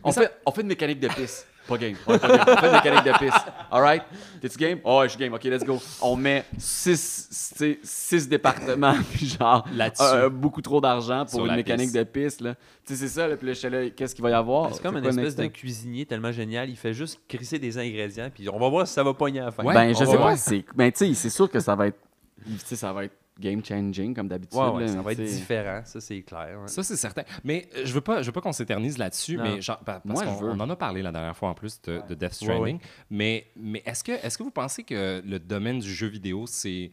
on, fait, on fait une mécanique de pisse. Pas game. On fait pas game. On fait une mécanique de pisse. Alright? T'es-tu game? Oh, ouais, je suis game. Ok, let's go. On met six, six départements, puis genre, Là-dessus. euh, beaucoup trop d'argent Sur pour une mécanique piste. de piste, là. Tu sais, c'est ça, là. Puis là, qu'est-ce qu'il va y avoir? C'est comme une le espèce next de cuisinier tellement génial. Il fait juste crisser des ingrédients, puis on va voir si ça va pogner à la fin. Ouais. Ben, je sais va pas, voir. c'est. Ben, tu sais, c'est sûr que ça va être. Tu sais, ça va être game changing, comme d'habitude. Ouais, ouais, là, ça va être différent, ça c'est clair. ouais. Ça, c'est certain. Mais euh, je veux pas, je veux pas qu'on s'éternise là-dessus, mais genre, pa- parce Moi, je qu'on veux. on en a parlé la dernière fois en plus de, de Death Ouais, Stranding. Mais, mais est-ce que, est-ce que vous pensez que le domaine du jeu vidéo, c'est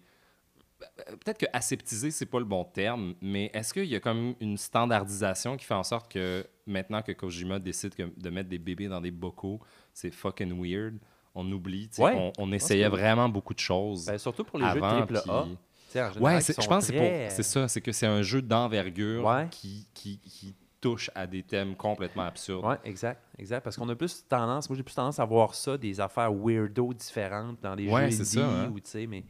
peut-être que aseptisé, c'est pas le bon terme, mais est-ce qu'il y a comme une standardisation qui fait en sorte que maintenant que Kojima décide que- de mettre des bébés dans des bocaux, c'est fucking weird. On oublie, Ouais. on, on essayait que vraiment beaucoup de choses. Ben, surtout pour les avant, jeux en général, Ouais, je pense que c'est pour- très- c'est ça, c'est que c'est un jeu d'envergure Ouais. qui, qui, qui touche à des thèmes complètement absurdes. Oui, exact, exact. Parce qu'on a plus tendance, moi j'ai plus tendance à voir ça, des affaires weirdo différentes dans les Ouais, jeux indie, ça, hein. ou tu sais, mais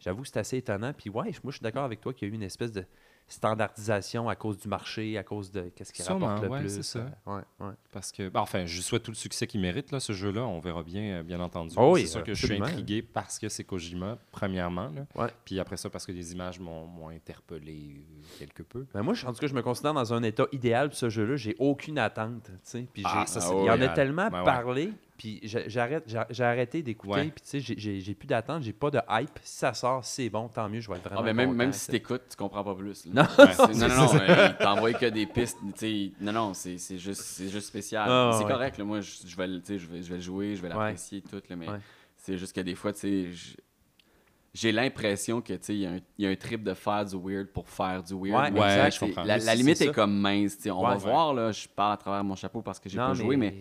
j'avoue que c'est assez étonnant. Puis ouais, moi je suis d'accord avec toi qu'il y a eu une espèce de standardisation à cause du marché, à cause de qu'est-ce qui Sûrement, rapporte le ouais, plus. c'est ça. euh, ouais, ouais. Parce que, ben, enfin, je souhaite tout le succès qu'il mérite, là, ce jeu-là. On verra bien, euh, bien entendu. Oh oui, c'est sûr que je suis intrigué parce que c'est Kojima, premièrement. là. Puis après ça, parce que les images m'ont interpellé euh, quelque peu. Ben moi, je- en tout cas, je me considère dans un état idéal pour ce jeu-là. J'ai aucune attente. Puis Ah, ça, c'est il y en a tellement ouais. parlé. Puis j'ai- j'arrête, j'ai arrêté d'écouter. Ouais. Puis tu sais, j'ai- plus d'attente. J'ai pas de hype. Si ça sort, c'est bon. Tant mieux. Je vais être vraiment Ah, mais même, content, même tu si t'écoutes, tu comprends pas plus. là. Non. Ouais, non, non, non, euh, il t'envoie que des pistes. Non, non, c'est juste, juste spécial. Ah, c'est ouais. correct, là, moi, je, je vais, je, vais, je vais le jouer, je vais l'apprécier, tout, là, mais c'est juste que des fois, tu sais, j'ai l'impression que, tu sais, il y, a un- il y a un trip de faire du weird pour faire du weird. Ouais, sais, je comprends. La, la limite est comme mince, on Ouais. va voir, là, je parle à travers mon chapeau parce que j'ai pas joué, mais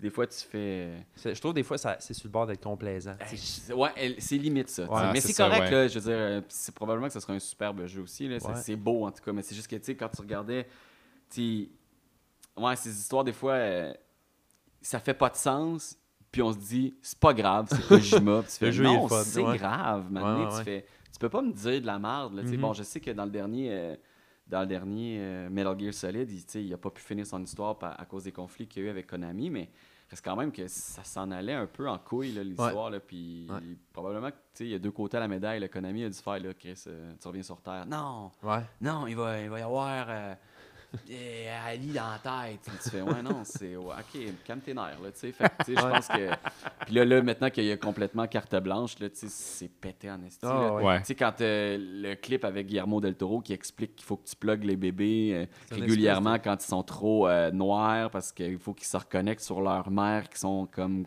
des fois, tu fais... c'est- Je trouve des fois, c'est sur le bord d'être complaisant. C'est- Ouais, c'est limite ça. Ouais, mais c'est correct, ouais. là. Je veux dire, euh, c'est probablement que ce sera un superbe jeu aussi. C'est Ouais. c'est beau en tout cas, mais c'est juste que, tu sais, quand tu regardais, tu ouais, ces histoires, des fois, euh, ça fait pas de sens. Puis on se dit, c'est pas grave, c'est Kojima. Tu fais, Le jeu, non, c'est grave. Maintenant, tu fais, tu peux pas me dire de la merde. Là. Mhm. Bon, je sais que dans le dernier, euh, dans le dernier euh, Metal Gear Solid, il, tu sais, il a pas pu finir son histoire par- à cause des conflits qu'il y a eu avec Konami, mais reste quand même que ça s'en allait un peu en couille, l'histoire. Puis Ouais. probablement que, tu sais, il y a deux côtés à la médaille. Le Konami a dû faire, là, Chris, euh, tu reviens sur Terre. Non, Ouais. non, il va, il va y avoir euh, Ali dans la tête. Puis tu fais, ouais, non, c'est. ouais, ok, calme tes nerfs, là, tu sais. Fait que, tu sais, je Ouais. pense que. Puis là, là, maintenant qu'il y a complètement carte blanche, là, tu sais, c'est pété en esti. Là. ouais. Ouais. Tu sais, quand euh, le clip avec Guillermo del Toro qui explique qu'il faut que tu plugues les bébés euh, régulièrement quand ils sont trop euh, noirs parce qu'il faut qu'ils se reconnectent sur leur mère qui sont comme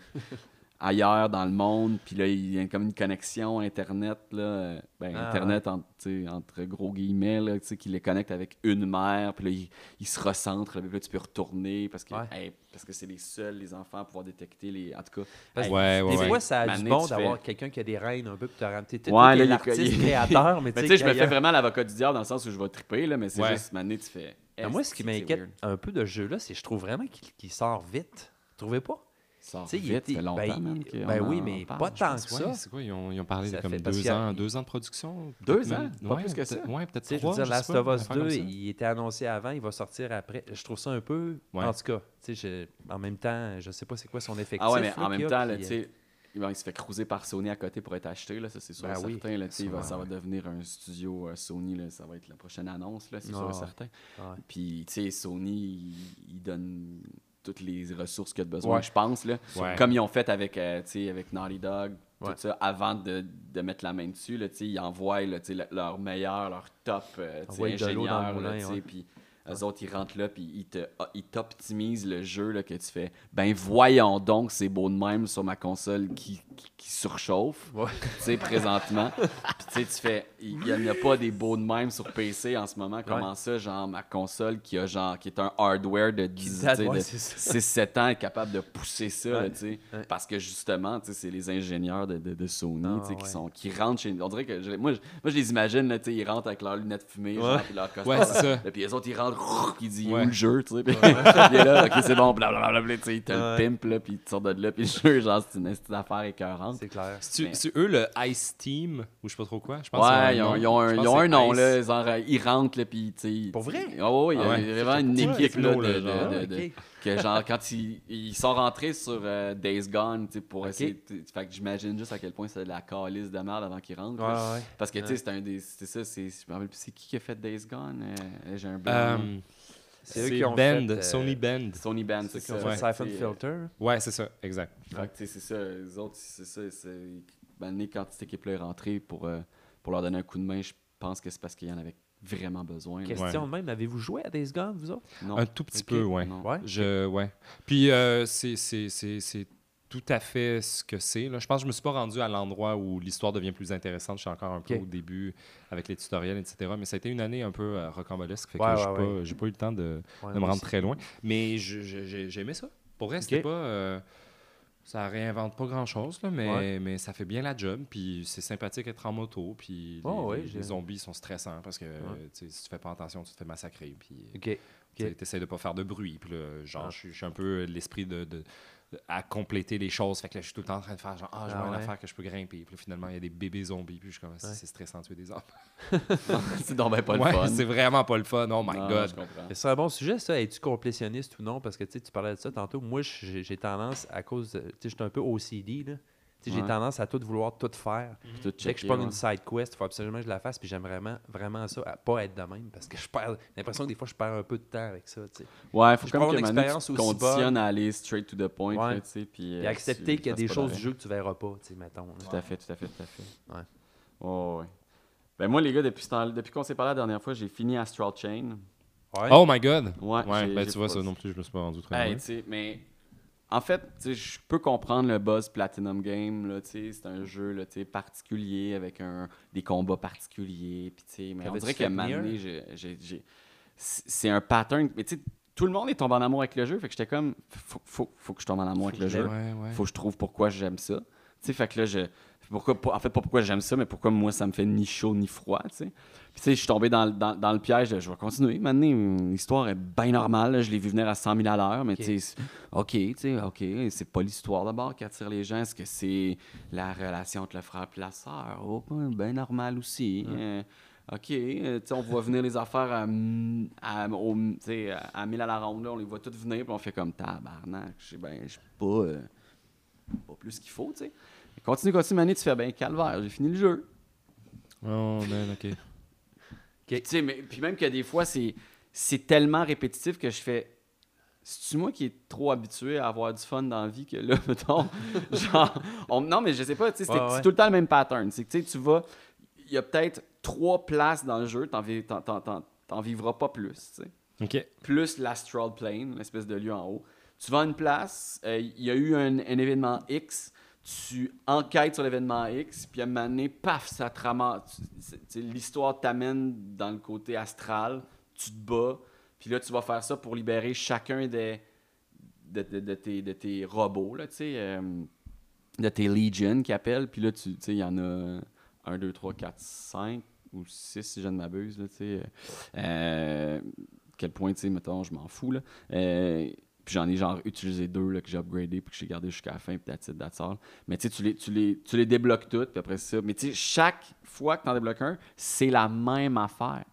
ailleurs dans le monde, puis là, il y a comme une connexion Internet, là, ben, Ah, Internet tu entre gros guillemets, là, tu sais, qui les connecte avec une mère, puis là, ils ils se recentrent, là, puis là, tu peux retourner, parce que Ouais. hey, parce que c'est les seuls, les enfants, à pouvoir détecter les... En tout cas, Parce que Ouais, ouais, des ouais. fois, ça a du bon tu d'avoir fais- quelqu'un qui a des rênes un peu pour te. T'es Ouais, là, t'es il- l'artiste il- créateur, mais tu sais, je me fais vraiment l'avocat du diable dans le sens où je vais triper, là, mais c'est Ouais. juste, mané, tu fais... Mais moi, ce qui m'inquiète un peu de ce jeu-là, c'est que je trouve vraiment qu'il qu'il sort vite. Vous trouvez pas? Ça il était- fait longtemps, ben, man, qu'on ben oui, en mais parle. pas tant que Ouais, ça. c'est quoi? Ils ont, ils ont parlé Ça de comme deux a- ans, deux ans de production? Deux ans? même. Pas Ouais, plus que ça? peut-être- Ouais, peut-être Tu sais, je trois. veux dire, sais Last pas, of Us affaire comme 2, ça. il était annoncé avant, il va sortir après. Je trouve ça un peu. Ouais. En tout cas, tu sais, je- en même temps, je sais pas c'est quoi son effectif. Ah ouais, mais en même temps, là, puis, tu sais, bon, il se fait cruiser par Sony à côté pour être acheté, là, ça c'est sûr Ben et oui. certain. Là, va- Ça, va devenir un studio euh, Sony, là, ça va être la prochaine annonce, là, c'est sûr et certain. Ouais. Puis, tu sais, Sony, il, il donne toutes les ressources qu'il a besoin, Ouais. je pense, là. Ouais. Comme ils ont fait avec, euh, avec Naughty Dog, Ouais. tout ça, avant de, de mettre la main dessus, là, ils envoient là, le- leur meilleur, leur top euh, ingénieur, puis eux autres, ils rentrent là, puis ils ah, ils t'optimisent le jeu là, que tu fais. Ben voyons donc, c'est beau de même sur ma console qui, qui, qui surchauffe, Ouais. tu sais, présentement. Puis tu sais, tu fais, il n'y en a pas des beaux de même sur PC en ce moment. Comment ça, genre, ma console qui a genre, qui est un hardware de 10, date, tu sais, ouais, de c'est ça. 6-7 ans est capable de pousser ça, tu sais. Parce que justement, tu sais, c'est les ingénieurs de, de, de Sony, Ah, tu sais, qui, ouais. sont, qui rentrent chez On dirait que, je- moi, je, moi, je les imagine, là, tu sais, ils rentrent avec leurs lunettes fumées, genre, puis leur costume. Puis les autres, ils rentrent, puis ils disent, Ouais. où le jeu, tu sais? Puis il est là, ok, c'est bon, blablabla, tu sais, ils te le pimp, là, puis tu sors de là, puis le jeu, genre, c'est une petite affaire écœurante. C'est clair. C'est eux le Ice Team ou je sais pas trop quoi? Je pense que Ouais, c'est ils ont, ils ont un, ils ont un nom, là, genre, ils rentrent, là, puis, tu sais... Pour vrai? Oh, oui, il y a Ah ouais. il y a vraiment une équipe, là, de, que genre quand ils, ils sont rentrés sur euh, Days Gone tu sais, pour Ok. essayer fait que j'imagine juste à quel point c'est de la calice de merde avant qu'ils rentrent Ouais, là. ouais. parce que tu sais c'est un des c'est ça c'est je me rappelle plus c'est qui qui a fait Days Gone Euh, j'ai un blanc. Euh, C'est eux qui ont Bend, fait, euh, Sony Bend. Sony Band c'est C'est qui ça fait Siphon euh, Filter. Ouais, c'est ça, exact. fait que tu sais c'est ça les autres c'est ça c'est ben, quand cette équipe là est rentrée pour euh, pour leur donner un coup de main je pense que c'est parce qu'il y en avait vraiment besoin là. Question de même, avez-vous joué à Days Gone, vous autres? non Un tout petit peu, ouais. Non. Ouais. Je, ouais. Puis euh, c'est- c'est c'est- c'est tout à fait ce que c'est. là. Je pense que je me suis pas rendu à l'endroit où l'histoire devient plus intéressante. Je suis encore un peu au début avec les tutoriels, etc. Mais ça a été une année un peu euh, rocambolesque. Fait que Ouais, j'ai ouais, pas, pas eu le temps de, Ouais, de me rendre aussi. très loin. Mais je- je- j'ai j'ai aimé ça. Pour vrai, c'était Ok. pas. euh, ça réinvente pas grand chose, là, mais, Ouais. mais ça fait bien la job. Puis c'est sympathique d'être en moto. Puis les, Oh, les- les zombies sont stressants parce que si tu fais pas attention, tu te fais massacrer. Puis OK. tu essaies de pas faire de bruit. Puis là, genre, Ah. je suis- un peu l'esprit de- à compléter les choses. Fait que là, je suis tout le temps en train de faire genre, ah, je vois Ah une ouais. affaire que je peux grimper. Puis là, finalement, il y a des bébés zombies. Puis je suis comme, Ouais. c'est stressant de tuer des enfants. c'est donc ben pas ouais, le fun c'est vraiment pas le fun. Oh my Non, god. je C'est un bon sujet, ça. Es-tu complétionniste ou non? Parce que tu parlais de ça tantôt. Moi, j'ai tendance, à cause. de- Tu sais, j'étais un peu OCD, là. J'ai tendance à tout vouloir tout faire. Tout Dès que je prends ouais. une side quest, il faut absolument que je la fasse. Puis j'aime vraiment, vraiment ça, à pas être de même. Parce que je perds j'ai l'impression que des fois, je perds un peu de temps avec ça. tu sais. Ouais, faut Je comme que une expérience tu te aussi bonne. à aller straight to the point, Ouais. là, tu sais, puis... Et euh, accepter qu'il y a des choses du jeu que tu verras pas, tu sais, mettons. là. Tout à fait, tout à fait, tout à fait. Ouais. Oh, ouais. Ben moi, les gars, depuis, depuis qu'on s'est parlé la dernière fois, j'ai fini Astral Chain. Ouais. Oh my god. Ouais, Ouais, ben tu vois, ça non plus, je me suis pas rendu très Hey, mais en fait, je peux comprendre le buzz Platinum Game, c'est un jeu, là, particulier avec un, des combats particuliers, sais, mais on dirait j'ai- j'ai- c'est un pattern, mais tu sais, tout le monde est tombé en amour avec le jeu, fait que j'étais comme, faut, faut, faut que je tombe en amour avec le que je jeu, Ouais, ouais. faut que je trouve pourquoi j'aime ça, tu sais, fait que là, je, pourquoi, en fait, pas pourquoi j'aime ça, mais pourquoi moi, ça me fait ni chaud ni froid, tu sais. Puis, tu sais, je suis tombé dans, le- dans, dans le piège, de, je vais continuer. Maintenant, l'histoire est bien normale. là. Je l'ai vu venir à 100 000 à l'heure, mais Ok. tu sais, OK, tu sais, OK, c'est pas l'histoire d'abord qui attire les gens. Est-ce que c'est la relation entre le frère et la sœur? Oh, bien normal aussi. Euh, OK, euh, tu sais, on voit venir les affaires à, à, au- à 1000 à la ronde. là. on les voit toutes venir, puis on fait comme tabarnak. Je sais ben, je suis pas, euh, pas plus qu'il faut, tu sais. Continue, continue, Mané, tu fais bien calvaire. J'ai fini le jeu. Oh man, ok. Puis, tu sais, mais, puis même que des fois, c'est, c'est tellement répétitif que je fais. C'est-tu moi qui est trop habitué à avoir du fun dans la vie que là, mettons, genre, on- non, mais je sais pas, tu sais, c'est, Ouais, ouais. c'est tout le temps le même pattern. C'est que, tu sais, tu vas, il y a peut-être trois places dans le jeu, t'en, t'en, t'en- t'en- t'en vivras pas plus, tu sais. Ok. Plus l'astral plane, l'espèce de lieu en haut. Tu vas à une place, euh, il y a eu un, un événement X, tu enquêtes sur l'événement X, puis à un moment donné, paf, ça te ramasse. L'histoire t'amène dans le côté astral, tu te bats, puis là, tu vas faire ça pour libérer chacun des, de, de- tes, de tes robots, là, euh, de tes Legion qui appellent, puis là, tu il y en a 1, 2, 3, 4, 5 ou 6 si je ne m'abuse, sais. Euh, quel point, tu mettons, je m'en fous, là. Euh, puis j'en ai genre utilisé deux là, que j'ai upgradé puis que j'ai gardé jusqu'à la fin, puis that's. Mais tu sais, tu les, tu, les, tu les débloques toutes, puis après ça. Mais tu sais, chaque fois que tu en débloques un, c'est la même affaire.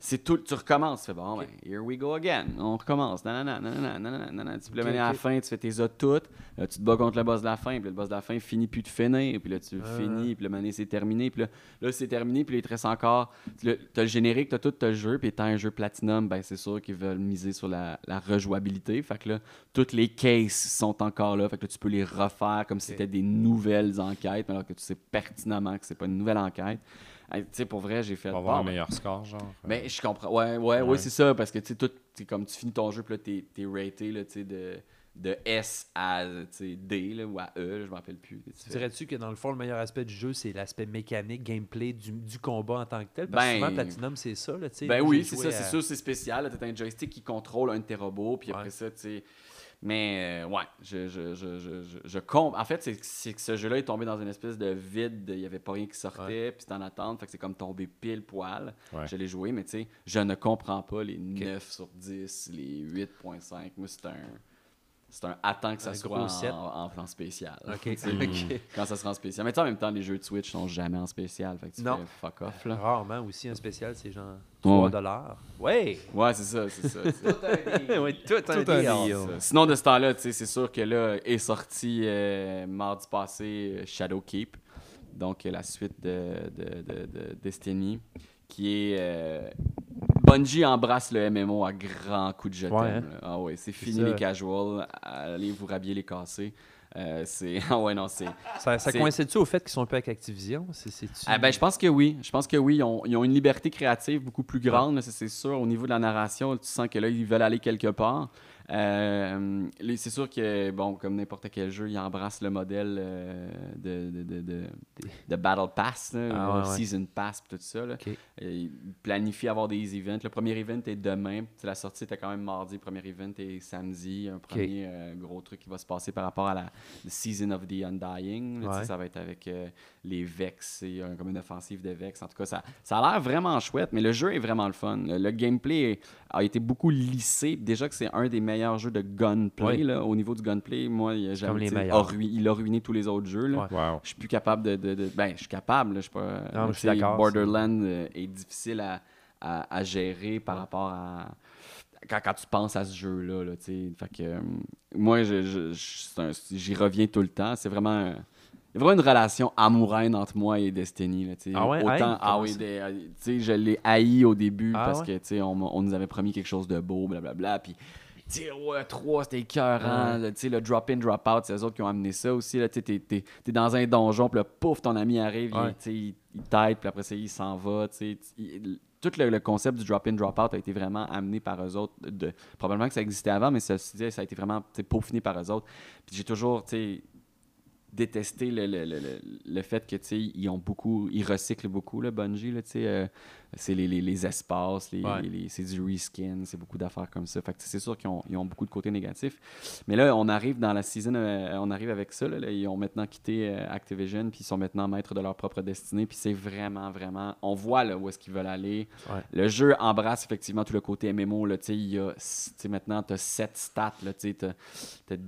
C'est tout, tu recommences, tu fais bon, ben, here we go again. On recommence. Nanana, nanana, nanana, nanana. Tu peux le Ok, mener à la fin, tu fais tes autres toutes. Là, tu te bats contre le boss de la fin, puis le boss de la fin finit plus de finir, puis là, tu Ah. finis, puis le mané, c'est terminé, puis là, là c'est terminé, puis là, il te reste encore. Tu as le générique, tu as tout le jeu, puis étant un jeu Platinum, ben, c'est sûr qu'ils veulent miser sur la, la rejouabilité. Fait que là, toutes les cases sont encore là, fait que là, tu peux les refaire comme si c'était des nouvelles enquêtes, alors que tu sais pertinemment que c'est pas une nouvelle enquête. Hey, Tu sais, pour vrai, j'ai fait. Pour avoir bon, un ben, meilleur score, genre. mais je comprends. Ouais, ouais, ouais, Ouais. c'est ça. Parce que tu sais, comme tu finis ton jeu, puis là, t'es, t'es raté là, tu sais, de, de S à D là, ou à E, là, je m'en rappelle plus. Tu Dirais-tu que dans le fond, le meilleur aspect du jeu, c'est l'aspect mécanique, gameplay du, du combat en tant que tel? Parce que Ben- souvent, Platinum, c'est ça. Là, tu sais. Ben oui, c'est ça, à- c'est sûr, c'est spécial. Tu as un joystick qui contrôle un de tes robots, puis après ça, tu sais. Mais euh, ouais, je, je, je, je, En fait, c'est, que ce jeu-là est tombé dans une espèce de vide. Il n'y avait pas rien qui sortait, puis c'était en attente. Fait que c'est comme tombé pile poil. Je l'ai joué, mais tu sais, je ne comprends pas les 9 sur 10, les 8.5. Moi, c'est un. C'est un attends que ça Un soit gros en, en, en spécial. Ok. Tu sais, Ok. Quand ça sera en spécial. Mais tu sais, en même temps, les jeux de Switch sont jamais en spécial. Fait que tu Non. fais fuck off. Là. Rarement aussi, un spécial, c'est genre Ouais. 3 dollars. Ouais! Ouais, c'est ça, c'est ça. tout un Tout un deal. Sinon, de ce temps-là, tu sais, c'est sûr que là est sorti euh, mardi passé euh, Shadowkeep, donc euh, la suite de, de- de- de Destiny, qui est. euh, Bungie embrasse le MMO à grands coups de je Ouais, hein? Ah ouais, c'est fini les casuals, allez vous rhabiller les cassés. Euh, c'est ah ouais non c'est Ça, ça coïncide-tu au fait qu'ils sont un peu avec Activision? C'est, ah ben, je pense que oui. Je pense que oui. Ils ont, ils ont une liberté créative beaucoup plus grande, c'est sûr. Au niveau de la narration, tu sens que là, ils veulent aller quelque part. Euh, c'est sûr que, bon, comme n'importe quel jeu, ils embrassent le modèle euh, de, de, de, de, Battle Pass, là, Ah, le ouais, ouais. Season Pass, tout ça. Là. Ok. Euh, Ils planifient avoir des events. Le premier event est demain. La sortie était quand même mardi. Le premier event est samedi. Un premier euh, gros truc qui va se passer par rapport à la the Season of the Undying. là, Ouais. Ça va être avec euh, les Vex et euh, comme une offensive de Vex. En tout cas, ça, ça a l'air vraiment chouette, mais le jeu est vraiment le fun. Le, le gameplay a été beaucoup lissé. Déjà que c'est un des meilleurs jeux de gunplay. Là, au niveau du gunplay, moi, il a, jamais, comme les tu sais, meilleurs. a rui- il a ruiné tous les autres jeux. Là. Ouais. Wow. Je suis plus capable de, de- de- Ben, je suis capable, là, je suis pas. Non, je suis Borderland euh, est difficile à, à- à gérer par rapport à. Quand, quand tu penses à ce jeu-là, là, tu sais. Fait que. euh, moi, je- je- je- c'est un- j'y reviens tout le temps. C'est vraiment. un- il y a vraiment une relation amoureuse entre moi et Destiny. Là, tu sais. Ah ouais? Autant, Hey, ah oui, des- euh, tu sais, je l'ai haï au début Ah parce ouais? que tu sais, on, on nous avait promis quelque chose de beau, blablabla. Puis ouais, 3, c'était écœurant. Ouais. sais, le drop-in, drop-out, c'est eux autres qui ont amené ça aussi. Tu sais, t'es, t'es- t'es dans un donjon, puis là, pouf, ton ami arrive, il, Ouais. il, il t'aide, puis après ça, il s'en va. Il- tout le, le concept du drop-in, drop-out a été vraiment amené par eux autres. De, probablement que ça existait avant, mais ça, ça a été vraiment peaufiné par eux autres. Puis j'ai toujours, détesté le, le, le, le- le fait que, ils ont beaucoup, ils recyclent beaucoup, le Bungie, là, c'est les, les, les espaces, les, Ouais. les- c'est du reskin, c'est beaucoup d'affaires comme ça. Fait que c'est sûr qu'ils ont, ils ont beaucoup de côtés négatifs. Mais là, on arrive dans la season, euh, on arrive avec ça. là, là, ils ont maintenant quitté euh, Activision, puis ils sont maintenant maîtres de leur propre destinée. Puis c'est vraiment, vraiment. On voit là, où est-ce qu'ils veulent aller. Ouais. Le jeu embrasse effectivement tout le côté MMO. Là, il y a, maintenant, tu as sept stats. Là, t'as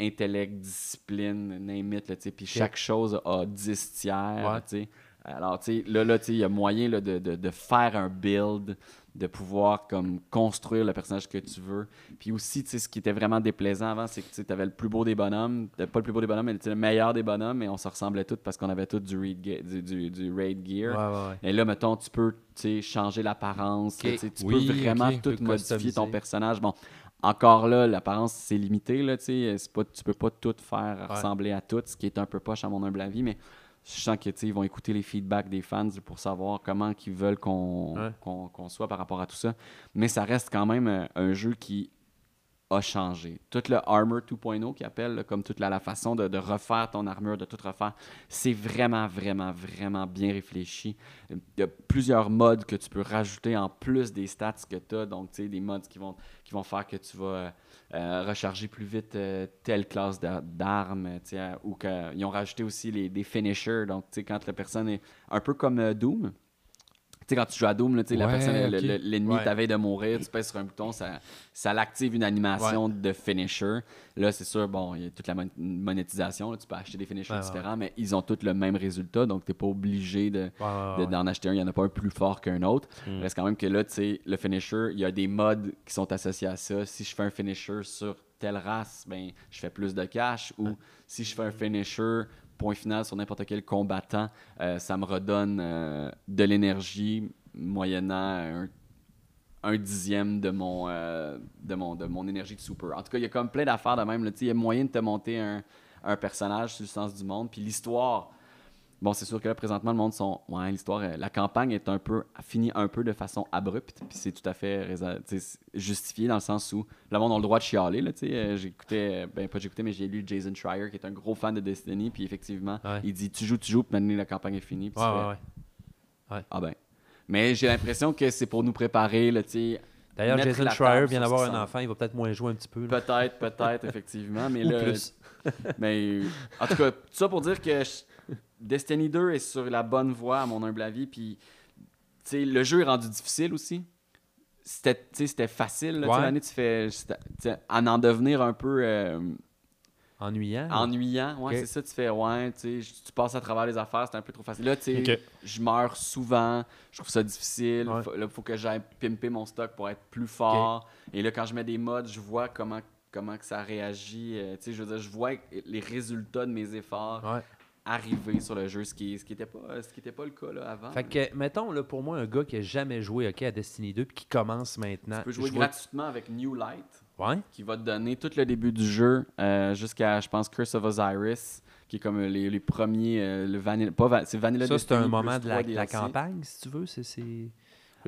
intellect, discipline, name it. Là, puis chaque chose a 10 tiers. Ouais. Alors, tu sais, là, là tu sais, il y a moyen là, de, de- de faire un build, de pouvoir comme construire le personnage que tu veux. Puis aussi, tu sais, ce qui était vraiment déplaisant avant, c'est que tu avais le plus beau des bonhommes, pas le plus beau des bonhommes, mais tu sais, le meilleur des bonhommes, mais on se ressemblait tous parce qu'on avait tous du raid, ge- du, du- du raid Ouais, gear. ouais, ouais. Et là, mettons, tu peux tu sais, changer l'apparence, tu Oui, peux vraiment tout modifier ton personnage. Bon, encore là, l'apparence, c'est limité, là, tu sais, c'est pas, tu peux pas tout faire ressembler à tout, ce qui est un peu poche à mon humble avis, mais je sens que, tu sais, ils vont écouter les feedbacks des fans pour savoir comment ils veulent qu'on Ouais. soit par rapport à tout ça. Mais ça reste quand même euh, un jeu qui a changé. Tout le Armor 2.0 qui appelle, comme toute la, la façon de, de refaire ton armure, de tout refaire, c'est vraiment, vraiment, vraiment bien réfléchi. Il y a plusieurs modes que tu peux rajouter en plus des stats que tu as. Donc, tu sais, des modes qui vont, qui vont faire que tu vas euh, recharger plus vite euh, telle classe d'a- d'armes, euh, ou qu'ils ont rajouté aussi les, des finishers. Donc, quand la personne est un peu comme Doom, sais, quand tu joues à Doom, là, la personne, le- le- l'ennemi Ouais. t'avait de mourir, tu pèses sur un bouton, ça, ça l'active une animation de finisher. Là, c'est sûr, bon, il y a toute la mon- monétisation, là, tu peux acheter des finishers Ouais, ouais. différents, mais ils ont tous le même résultat, donc tu n'es pas obligé de, Ouais, ouais, de- ouais. d'en acheter un. Il n'y en a pas un plus fort qu'un autre. Mm. Il reste quand même que là, tu sais, le finisher, il y a des modes qui sont associés à ça. Si je fais un finisher sur telle race, ben, je fais plus de cash. Ou si je fais un finisher, point final, sur n'importe quel combattant, euh, ça me redonne euh, de l'énergie moyennant un, dixième de mon, euh, de, mon, de mon énergie de super. En tout cas, il y a comme plein d'affaires de même. Il y a moyen de te monter un, un personnage sur le sens du monde. Puis l'histoire, Bon, c'est sûr que là, présentement, le monde sont. Ouais, l'histoire, euh, la campagne est un peu. finit un peu de façon abrupte, puis c'est tout à fait justifié dans le sens où le monde a le droit de chialer. Là, tu sais. Euh, j'écoutais, ben pas j'écoutais, mais j'ai lu Jason Schreier, qui est un gros fan de Destiny, puis effectivement, Ouais. il dit Tu joues, tu joues, puis maintenant la campagne est finie. Ouais, ouais, ouais. Ah ben. Mais j'ai l'impression que c'est pour nous préparer, là, tu sais. D'ailleurs, Jason Schreier vient d'avoir un enfant, il va peut-être moins jouer un petit peu. Peut-être, peut-être, effectivement. Mais là, plus. Mais en tout cas, tout ça pour dire que Destiny 2 est sur la bonne voie, à mon humble avis. Puis, tu sais, le jeu est rendu difficile aussi. C'était, facile. Là, Ouais. l'année, tu fais. En en devenir un peu euh, Ennuyant. ennuyant, ouais, c'est ça. Tu fais, ouais, tu passes à travers les affaires, c'est un peu trop facile. Là, tu sais, je meurs souvent, je trouve ça difficile. Ouais. Faut- là, il faut que j'aille pimper mon stock pour être plus fort. Et là, quand je mets des mods, je vois comment, comment que ça réagit. euh, tu sais, je veux dire, je vois les résultats de mes efforts Ouais. arriver sur le jeu, ce qui ce qui était pas ce qui était pas le cas là, avant. Fait que, mettons, là, pour moi, un gars qui a jamais joué ok, à Destiny 2 puis qui commence maintenant. tu peux jouer je vois- gratuitement avec New Light, Ouais. qui va te donner tout le début du jeu euh, jusqu'à, je pense, Curse of Osiris, qui est comme euh, les, les premiers, euh, le vanilla, pas va- c'est Vanilla Ça, c'est un moment de la, campagne, si tu veux. C'est. c'est-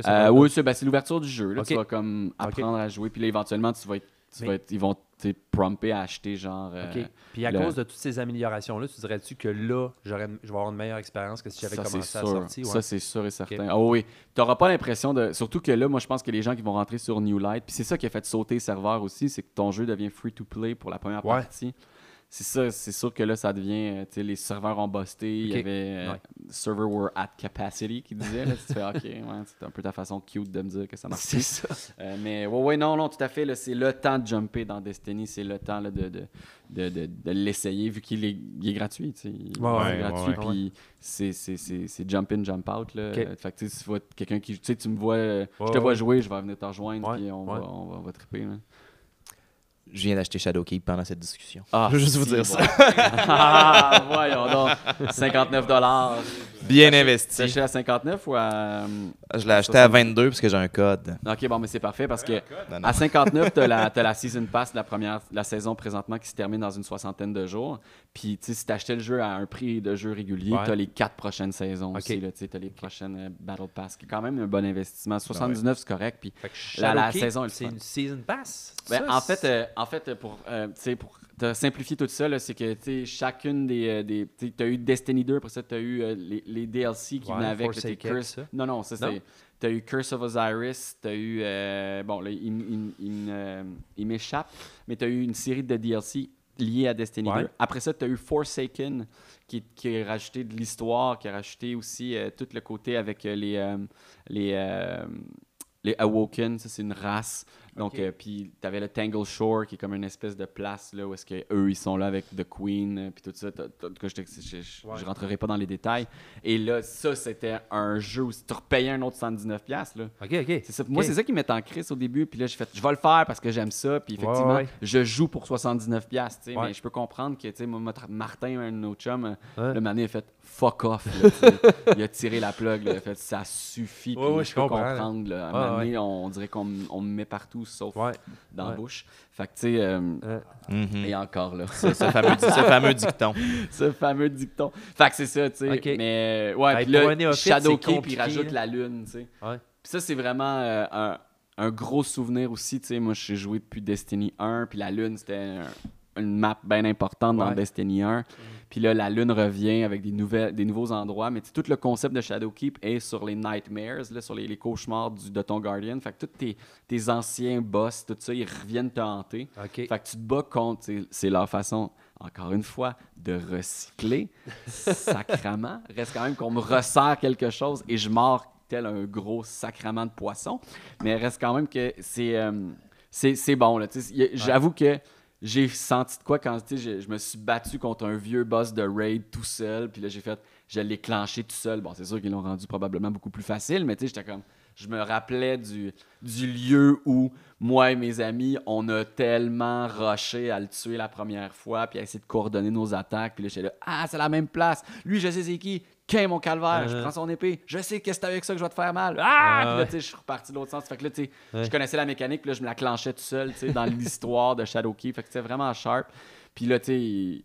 Euh, oui, c'est ben, c'est l'ouverture du jeu. Là. Tu vas comme apprendre à jouer, puis là, éventuellement, tu vas être, tu Mais- vas être- ils vont te promper à acheter genre. euh, OK. Puis à le- cause de toutes ces améliorations-là, tu dirais-tu que là, je vais avoir une meilleure expérience que si j'avais commencé à sortie? Ouais. Ça, c'est sûr et certain. Ah oui, tu n'auras pas l'impression de. Surtout que là, moi, je pense que les gens qui vont rentrer sur New Light, puis c'est ça qui a fait sauter les serveurs aussi, c'est que ton jeu devient free to play pour la première Ouais. partie. C'est ça, c'est sûr que là, ça devient. euh, Tu sais, les serveurs ont busté, il y avait. euh, Ouais. Server were at capacity qui disait. Là, tu fais, OK, ouais, c'est un peu ta façon cute de me dire que ça marche. C'est ça. Euh, mais ouais, ouais, non, non, tout à fait. là, C'est le temps de jumper dans Destiny. C'est le temps là, de, de, de, de, de l'essayer vu qu'il est, il est gratuit. tu sais. Il Ouais, est ouais, gratuit. Puis c'est, c'est, c'est, c'est jump in, jump out. Là. Ok. Fait que tu sais, si tu vois quelqu'un qui. Tu sais, tu me vois. je te vois jouer, je vais venir te rejoindre. Puis on, va, on, va, on va triper. là. Je viens d'acheter Shadowkeep pendant cette discussion. Ah, Je veux juste vous dire ça. ah, voyons donc. 59 dollars. Bien Tu investi. acheté à 59 ou à. euh, Je l'ai acheté à 22 parce que j'ai un code. Ok, bon, mais c'est parfait parce que. Non, non. À 59, tu as, la t'as la Season Pass de la première la saison présentement qui se termine dans une soixantaine de jours. Puis, tu sais, si tu achetais le jeu à un prix de jeu régulier, Ouais. tu as les quatre prochaines saisons Ok. aussi. Tu as les prochaines euh, Battle Pass, qui est quand même un bon investissement. 79, c'est correct. Puis, Fait que La- la saison c'est une season pass? ben, Ça, en, fait, euh, en fait, euh, pour, euh, pour te simplifier tout ça, c'est que chacune des. euh, des tu as eu Destiny 2, après ça, tu as eu euh, les, les DLC qui Ouais, venaient avec. Forsaken, Curse. ça. Non, non, ça c'est. Tu as eu Curse of Osiris, tu as eu. euh, bon, là, il, m'échappe, mais tu as eu une série de DLC liés à Destiny Ouais. 2. Après ça, tu as eu Forsaken, qui, qui a rajouté de l'histoire, qui a rajouté aussi tout le côté avec les. les les Awoken, ça c'est une race. Donc, euh, puis tu avais le Tangle Shore qui est comme une espèce de place là, où est-ce que eux ils sont là avec The Queen, euh, puis tout ça. En tout cas, je, rentrerai pas dans les détails. Et là, ça c'était un jeu où tu repayais un autre 119$. piastres, Là. OK, OK. Ça. Moi, c'est ça qui m'est en crise au début. Puis là, j'ai fait, je vais le faire parce que j'aime ça. Puis effectivement, Ouais, ouais. je joue pour 79$. piastres, tu sais, Ouais. Mais je peux comprendre que, tu sais, Martin, un autre chum, euh, le mané a fait fuck off. là, il a tiré la plug. là, il a fait ça suffit. Puis je je peux comprendre. Là. À un moment donné, on, on dirait qu'on me met partout sauf Ouais. dans Ouais. la bouche. Fait que, tu sais, euh, Euh, Mhm. et encore là. Ce, ce fameux, ce fameux dicton. ce fameux dicton. Fait que c'est ça, tu sais. Mais ouais, Hey, puis là, néophyte, Shadowkeep, c'est il rajoute la lune, tu sais. Ouais. Puis ça, c'est vraiment euh, un, un gros souvenir aussi, tu sais, moi, j'ai joué depuis Destiny 1, puis la Lune, c'était un- une map bien importante dans. Destiny 1. Puis là, la Lune revient avec des, nouvelles, des nouveaux endroits, mais tout le concept de Shadowkeep est sur les Nightmares, là, sur les, les cauchemars du, de ton Guardian. Fait que tous tes, tes anciens boss, tout ça, ils reviennent te hanter. Fait que tu te bats contre, c'est- leur façon, encore une fois, de recycler. Sacrament. Reste quand même qu'on me resserre quelque chose et je mords tel un gros sacrament de poisson. Mais reste quand même que c'est euh, c'est bon. J'avoue que j'ai senti de quoi quand je, je me suis battu contre un vieux boss de raid tout seul. Puis là, j'ai fait, je l'ai tout seul. Bon, c'est sûr qu'ils l'ont rendu probablement beaucoup plus facile, mais tu sais, j'étais comme, je me rappelais du, du lieu où moi et mes amis, on a tellement rushé à le tuer la première fois, puis à essayer de coordonner nos attaques. Puis là, j'étais là, ah, c'est la même place. Lui, je sais c'est qui. Qu'est mon calvaire? Je Uh-huh. prends son épée. Je sais que c'est avec ça que je vais te faire mal. Ah! Ah, Puis là, tu sais, je suis reparti de l'autre sens. Fait que là, tu sais, je connaissais la mécanique, puis là, je me la clenchais tout seul, tu sais, dans l'histoire de Shadowkeep. Fait que c'était vraiment sharp. Puis là, tu sais,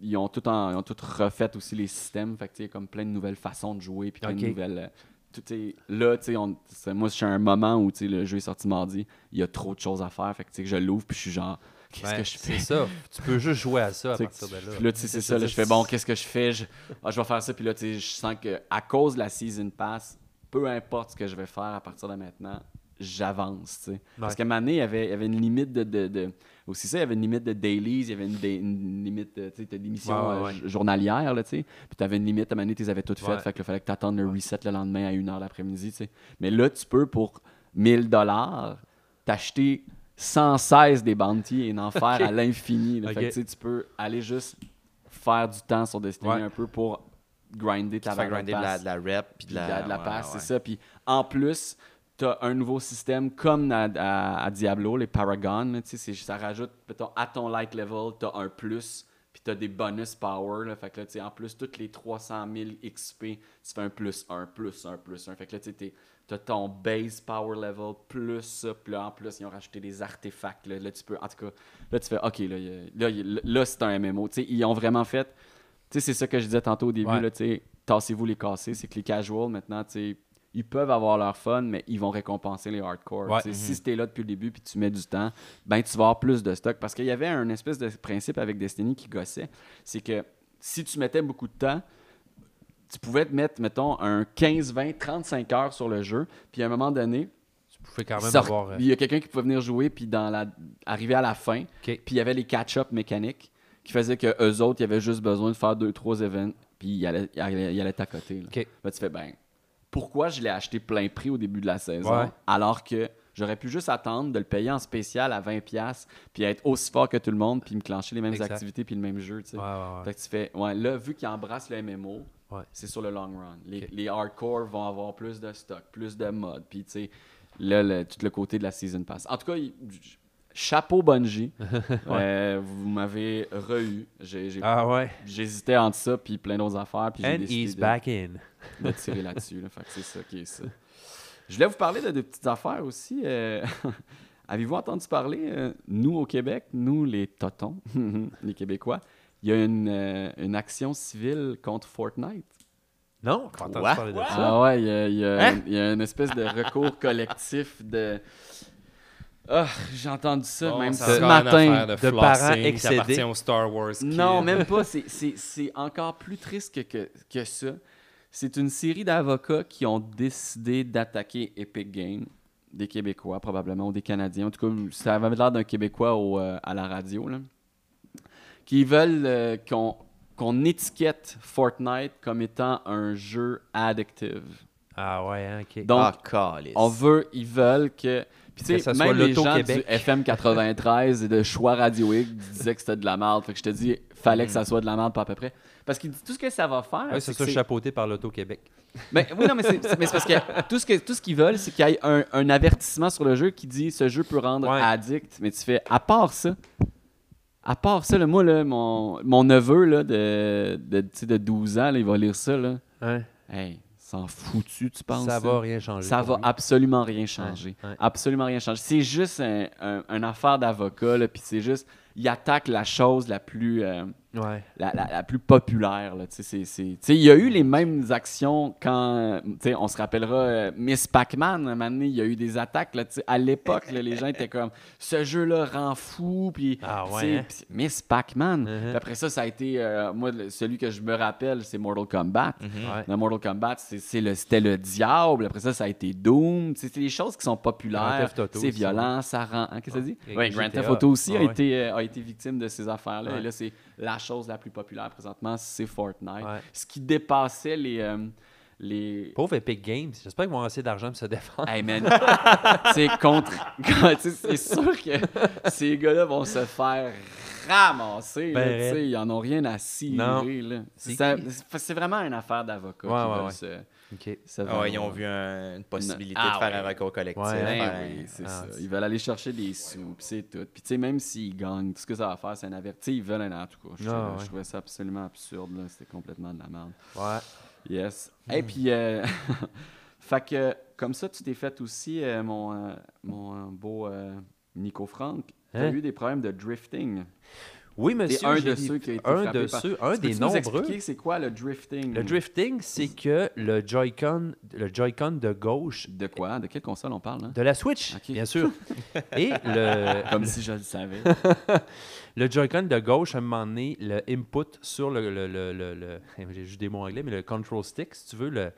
ils, ont tout en- ils ont tout refait aussi les systèmes. Fait que tu sais, il y a comme plein de nouvelles façons de jouer, puis plein de nouvelles. euh, tout, là, tu sais, moi, je suis à un moment où tu sais, le jeu est sorti mardi, il y a trop de choses à faire. Fait que tu sais, que je l'ouvre, puis je suis genre, qu'est-ce que je fais? C'est ça. Tu peux juste jouer à ça à partir de là. Puis là, tu sais, c'est ça. là, je fais bon, qu'est-ce que je fais? Je, ah, je vais faire ça. Puis là, tu sais, je sens que à cause de la Season Pass, peu importe ce que je vais faire à partir de maintenant, j'avance. tu sais. Parce qu'à donné, il y avait, il y avait une limite de, de, de- Aussi, ça, il y avait une limite de dailies, il y avait une, da- une limite de, tu sais, t'as d'émissions Ouais, ouais, euh, journalières, là, tu sais. Puis tu avais une limite, à un moment donné, tu les avais toutes faites. Fait que là, fallait que tu attendes le reset le lendemain à 1h l'après-midi, tu sais. Mais là, tu peux, pour 1000 dollars, t'acheter 116 des bounties et en faire à l'infini. Fait que, tu peux aller juste faire du temps sur Destiny Ouais. un peu pour grinder ta barre grinder de la, de la rep puis de de la, la, de la ouais, passe, ouais. c'est ça. Puis en plus, tu as un nouveau système comme à, à- à Diablo, les Paragon. ça rajoute, mettons, à ton light level, tu as un plus, puis tu as des bonus power. Là, fait que là, tu sais, en plus, toutes les 300 000 XP, tu fais un plus 1, plus 1, plus 1. Fait que là, tu as ton base power level plus ça. Puis là, en plus, ils ont rajouté des artefacts. Là, Là, tu peux, en tout cas, là, tu fais, OK, là, là, là, c'est un MMO. Ils ont vraiment fait. Tu sais, c'est ça que je disais tantôt au début, Ouais. là, tu sais, tassez-vous les cassés. C'est que les casuals, maintenant, tu sais, ils peuvent avoir leur fun, mais ils vont récompenser les hardcore. Ouais. Sais, Si es là depuis le début puis tu mets du temps, ben tu vas avoir plus de stock. Parce qu'il y avait un espèce de principe avec Destiny qui gossait. C'est que si tu mettais beaucoup de temps, tu pouvais te mettre, mettons, un 15, 20, 35 heures sur le jeu, puis à un moment donné, Tu pouvais quand même sort- avoir. euh, il y a quelqu'un qui pouvait venir jouer, puis dans la... arriver à la fin, puis il y avait les catch-up mécaniques qui faisaient que eux autres, ils avaient juste besoin de faire deux, trois événements, puis ils allaient, ils allaient, ils allaient t'accoter. Ben, tu fais, ben, pourquoi je l'ai acheté plein prix au début de la saison, Ouais. alors que j'aurais pu juste attendre de le payer en spécial à 20$, puis être aussi fort que tout le monde, puis me clencher les mêmes Exact. activités, puis le même jeu, tu sais. Ouais, ouais, ouais. Fait que tu fais, ouais, là, vu qu'ils embrassent le MMO, Ouais. c'est sur le long run. Les, hardcore vont avoir plus de stock, plus de modes, puis tu sais, là, le- tout le côté de la season pass. En tout cas, il- chapeau Bungie. Euh, vous m'avez re-eu. Ah ouais. J'hésitais entre ça puis plein d'autres affaires, puis j'ai And décidé he's de, back in. de tirer là-dessus. là. Fait que c'est ça qui est ça. Je voulais vous parler de, de petites affaires aussi. euh, Avez-vous entendu parler, euh, nous au Québec, nous les totons, les Québécois, il y a une, euh, une action civile contre Fortnite. Non? Quand Quoi? parler de ça? Ah ouais, il y a, il y a- Hein? il y a une espèce de recours collectif de... Ah, j'ai entendu ça Bon, même ça ce matin. de, de parents excédés. au Star Wars. Non, même pas. C'est- C'est c'est encore plus triste que, que, que ça. C'est une série d'avocats qui ont décidé d'attaquer Epic Games, des Québécois probablement, ou des Canadiens. En tout cas, ça avait l'air d'un Québécois au, euh, à la radio. Là, qui veulent euh, qu'on qu'on étiquette Fortnite comme étant un jeu addictive. Ah ouais, hein, ok. Donc, ah, calice. on veut, ils veulent que. Puis tu sais, même les gens du. FM 93 et de Choix Radio X disaient que c'était de la merde. Fait que je te dis, fallait que ça soit de la merde, pas à peu près. Parce que tout ce que ça va faire. Mm. Ouais, c'est ça, chapeauté par l'Auto-Québec. Ben, oui, non, mais c'est mais c'est parce que tout ce que tout ce qu'ils veulent, c'est qu'il y ait un, un avertissement sur le jeu qui dit ce jeu peut rendre Ouais. addict. Mais tu fais, à part ça, à part ça, là, moi, là, mon, mon neveu là, de, de, de 12 ans, là, il va lire ça. Là. Hein? Hey, s'en foutu, tu penses? Ça va rien changer. Ça va lui. absolument rien changer. Ouais, ouais. Absolument rien changer. C'est juste un, affaire d'avocat, là, puis c'est juste il attaque la chose la plus, euh, Ouais. la, la- la plus populaire. Là, tu sais, c'est- c'est- tu sais, il y a eu les mêmes actions quand, tu sais, on se rappellera, euh, Miss Pac-Man, un moment donné, il y a eu des attaques. Là, tu sais, à l'époque, les gens étaient comme, ce jeu-là rend fou. Puis, Ah tu ouais, sais, hein? Miss Pac-Man. Puis après ça, ça a été, euh, moi, celui que je me rappelle, c'est Mortal Kombat. Ouais. Dans Mortal Kombat, c'est- c'est le- c'était le diable. Après ça, ça a été Doom. C'est des choses qui sont Grand populaires. Theft Auto C'est aussi. violent, ça rend. hein, Qu'est-ce que ça dit? Et Oui, Grand. Theft Auto aussi Ah a, été, euh, a été victime de ces affaires-là. Ouais. Et là, c'est la chose la plus populaire présentement, c'est Fortnite. Ouais. Ce qui dépassait les. euh, les... Pauvre Epic Games. J'espère qu'ils vont avoir assez d'argent pour se défendre. Hey man, c'est contre. c'est sûr que ces gars-là vont se faire ramasser. Ben, ils en ont rien à cirer. C'est vraiment une affaire d'avocat. Ouais, qui ouais, veulent ouais. se- OK. se Ah ouais, ils ont vu un- une possibilité Ah de faire ouais. un recours collectif. Ouais, Ben c'est Ah, ça. Ils veulent aller chercher des sous, puis c'est tout. Puis tu sais, même s'ils gagnent, tout ce que ça va faire, c'est un averti. Ils veulent un en tout cas. Je, Ah, trouvais, ouais. je trouvais ça absolument absurde. là. C'était complètement de la merde. Ouais. Yes. Et puis, euh, fait que, comme ça, tu t'es fait aussi, euh, mon, euh, mon euh, beau euh, Nico Franck. Tu as Hein? eu des problèmes de drifting. Oui, monsieur. un de ceux qui a été un de par- ceux, un des nombreux. expliquer c'est quoi le drifting? Le drifting, c'est que le Joy-Con, le Joy-Con de gauche De quoi? De quelle console on parle? Hein? de la Switch, bien sûr. Et le, Comme si je le savais. le Joy-Con de gauche, à un moment donné, le input sur le. le, le, le- le- J'ai juste des mots anglais, mais le control stick, si tu veux, le,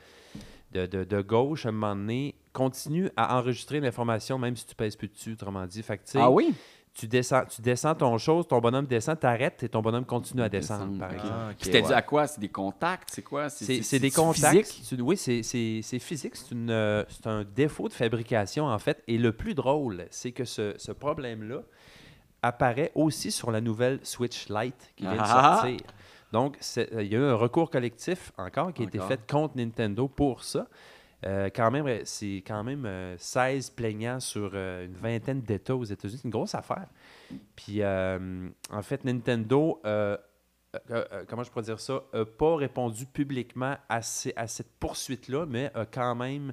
de, de, de gauche, à un moment donné, continue à enregistrer l'information même si tu pèses plus dessus, autrement dit. Fait que, ah oui? Tu, descends, tu descends ton chose, ton bonhomme descend, t'arrêtes et ton bonhomme continue à descendre, Descendre, par exemple. Ah, ok, Puis dû ouais. à quoi? C'est des contacts? C'est quoi? C'est c'est des contacts? oui, c'est- c'est c'est physique. C'est une, euh, c'est un défaut de fabrication, en fait. Et le plus drôle, c'est que ce, ce problème-là apparaît aussi sur la nouvelle Switch Lite qui vient de Ah! sortir. Donc, c'est- euh, il y a eu un recours collectif encore qui a été fait contre Nintendo pour ça. Euh, quand même, euh, c'est quand même euh, 16 plaignants sur euh, une vingtaine d'États aux États-Unis. C'est une grosse affaire. Puis, euh, en fait, Nintendo, euh, euh, euh, comment je pourrais dire ça, n'a pas répondu publiquement à, cette poursuite-là, mais a quand même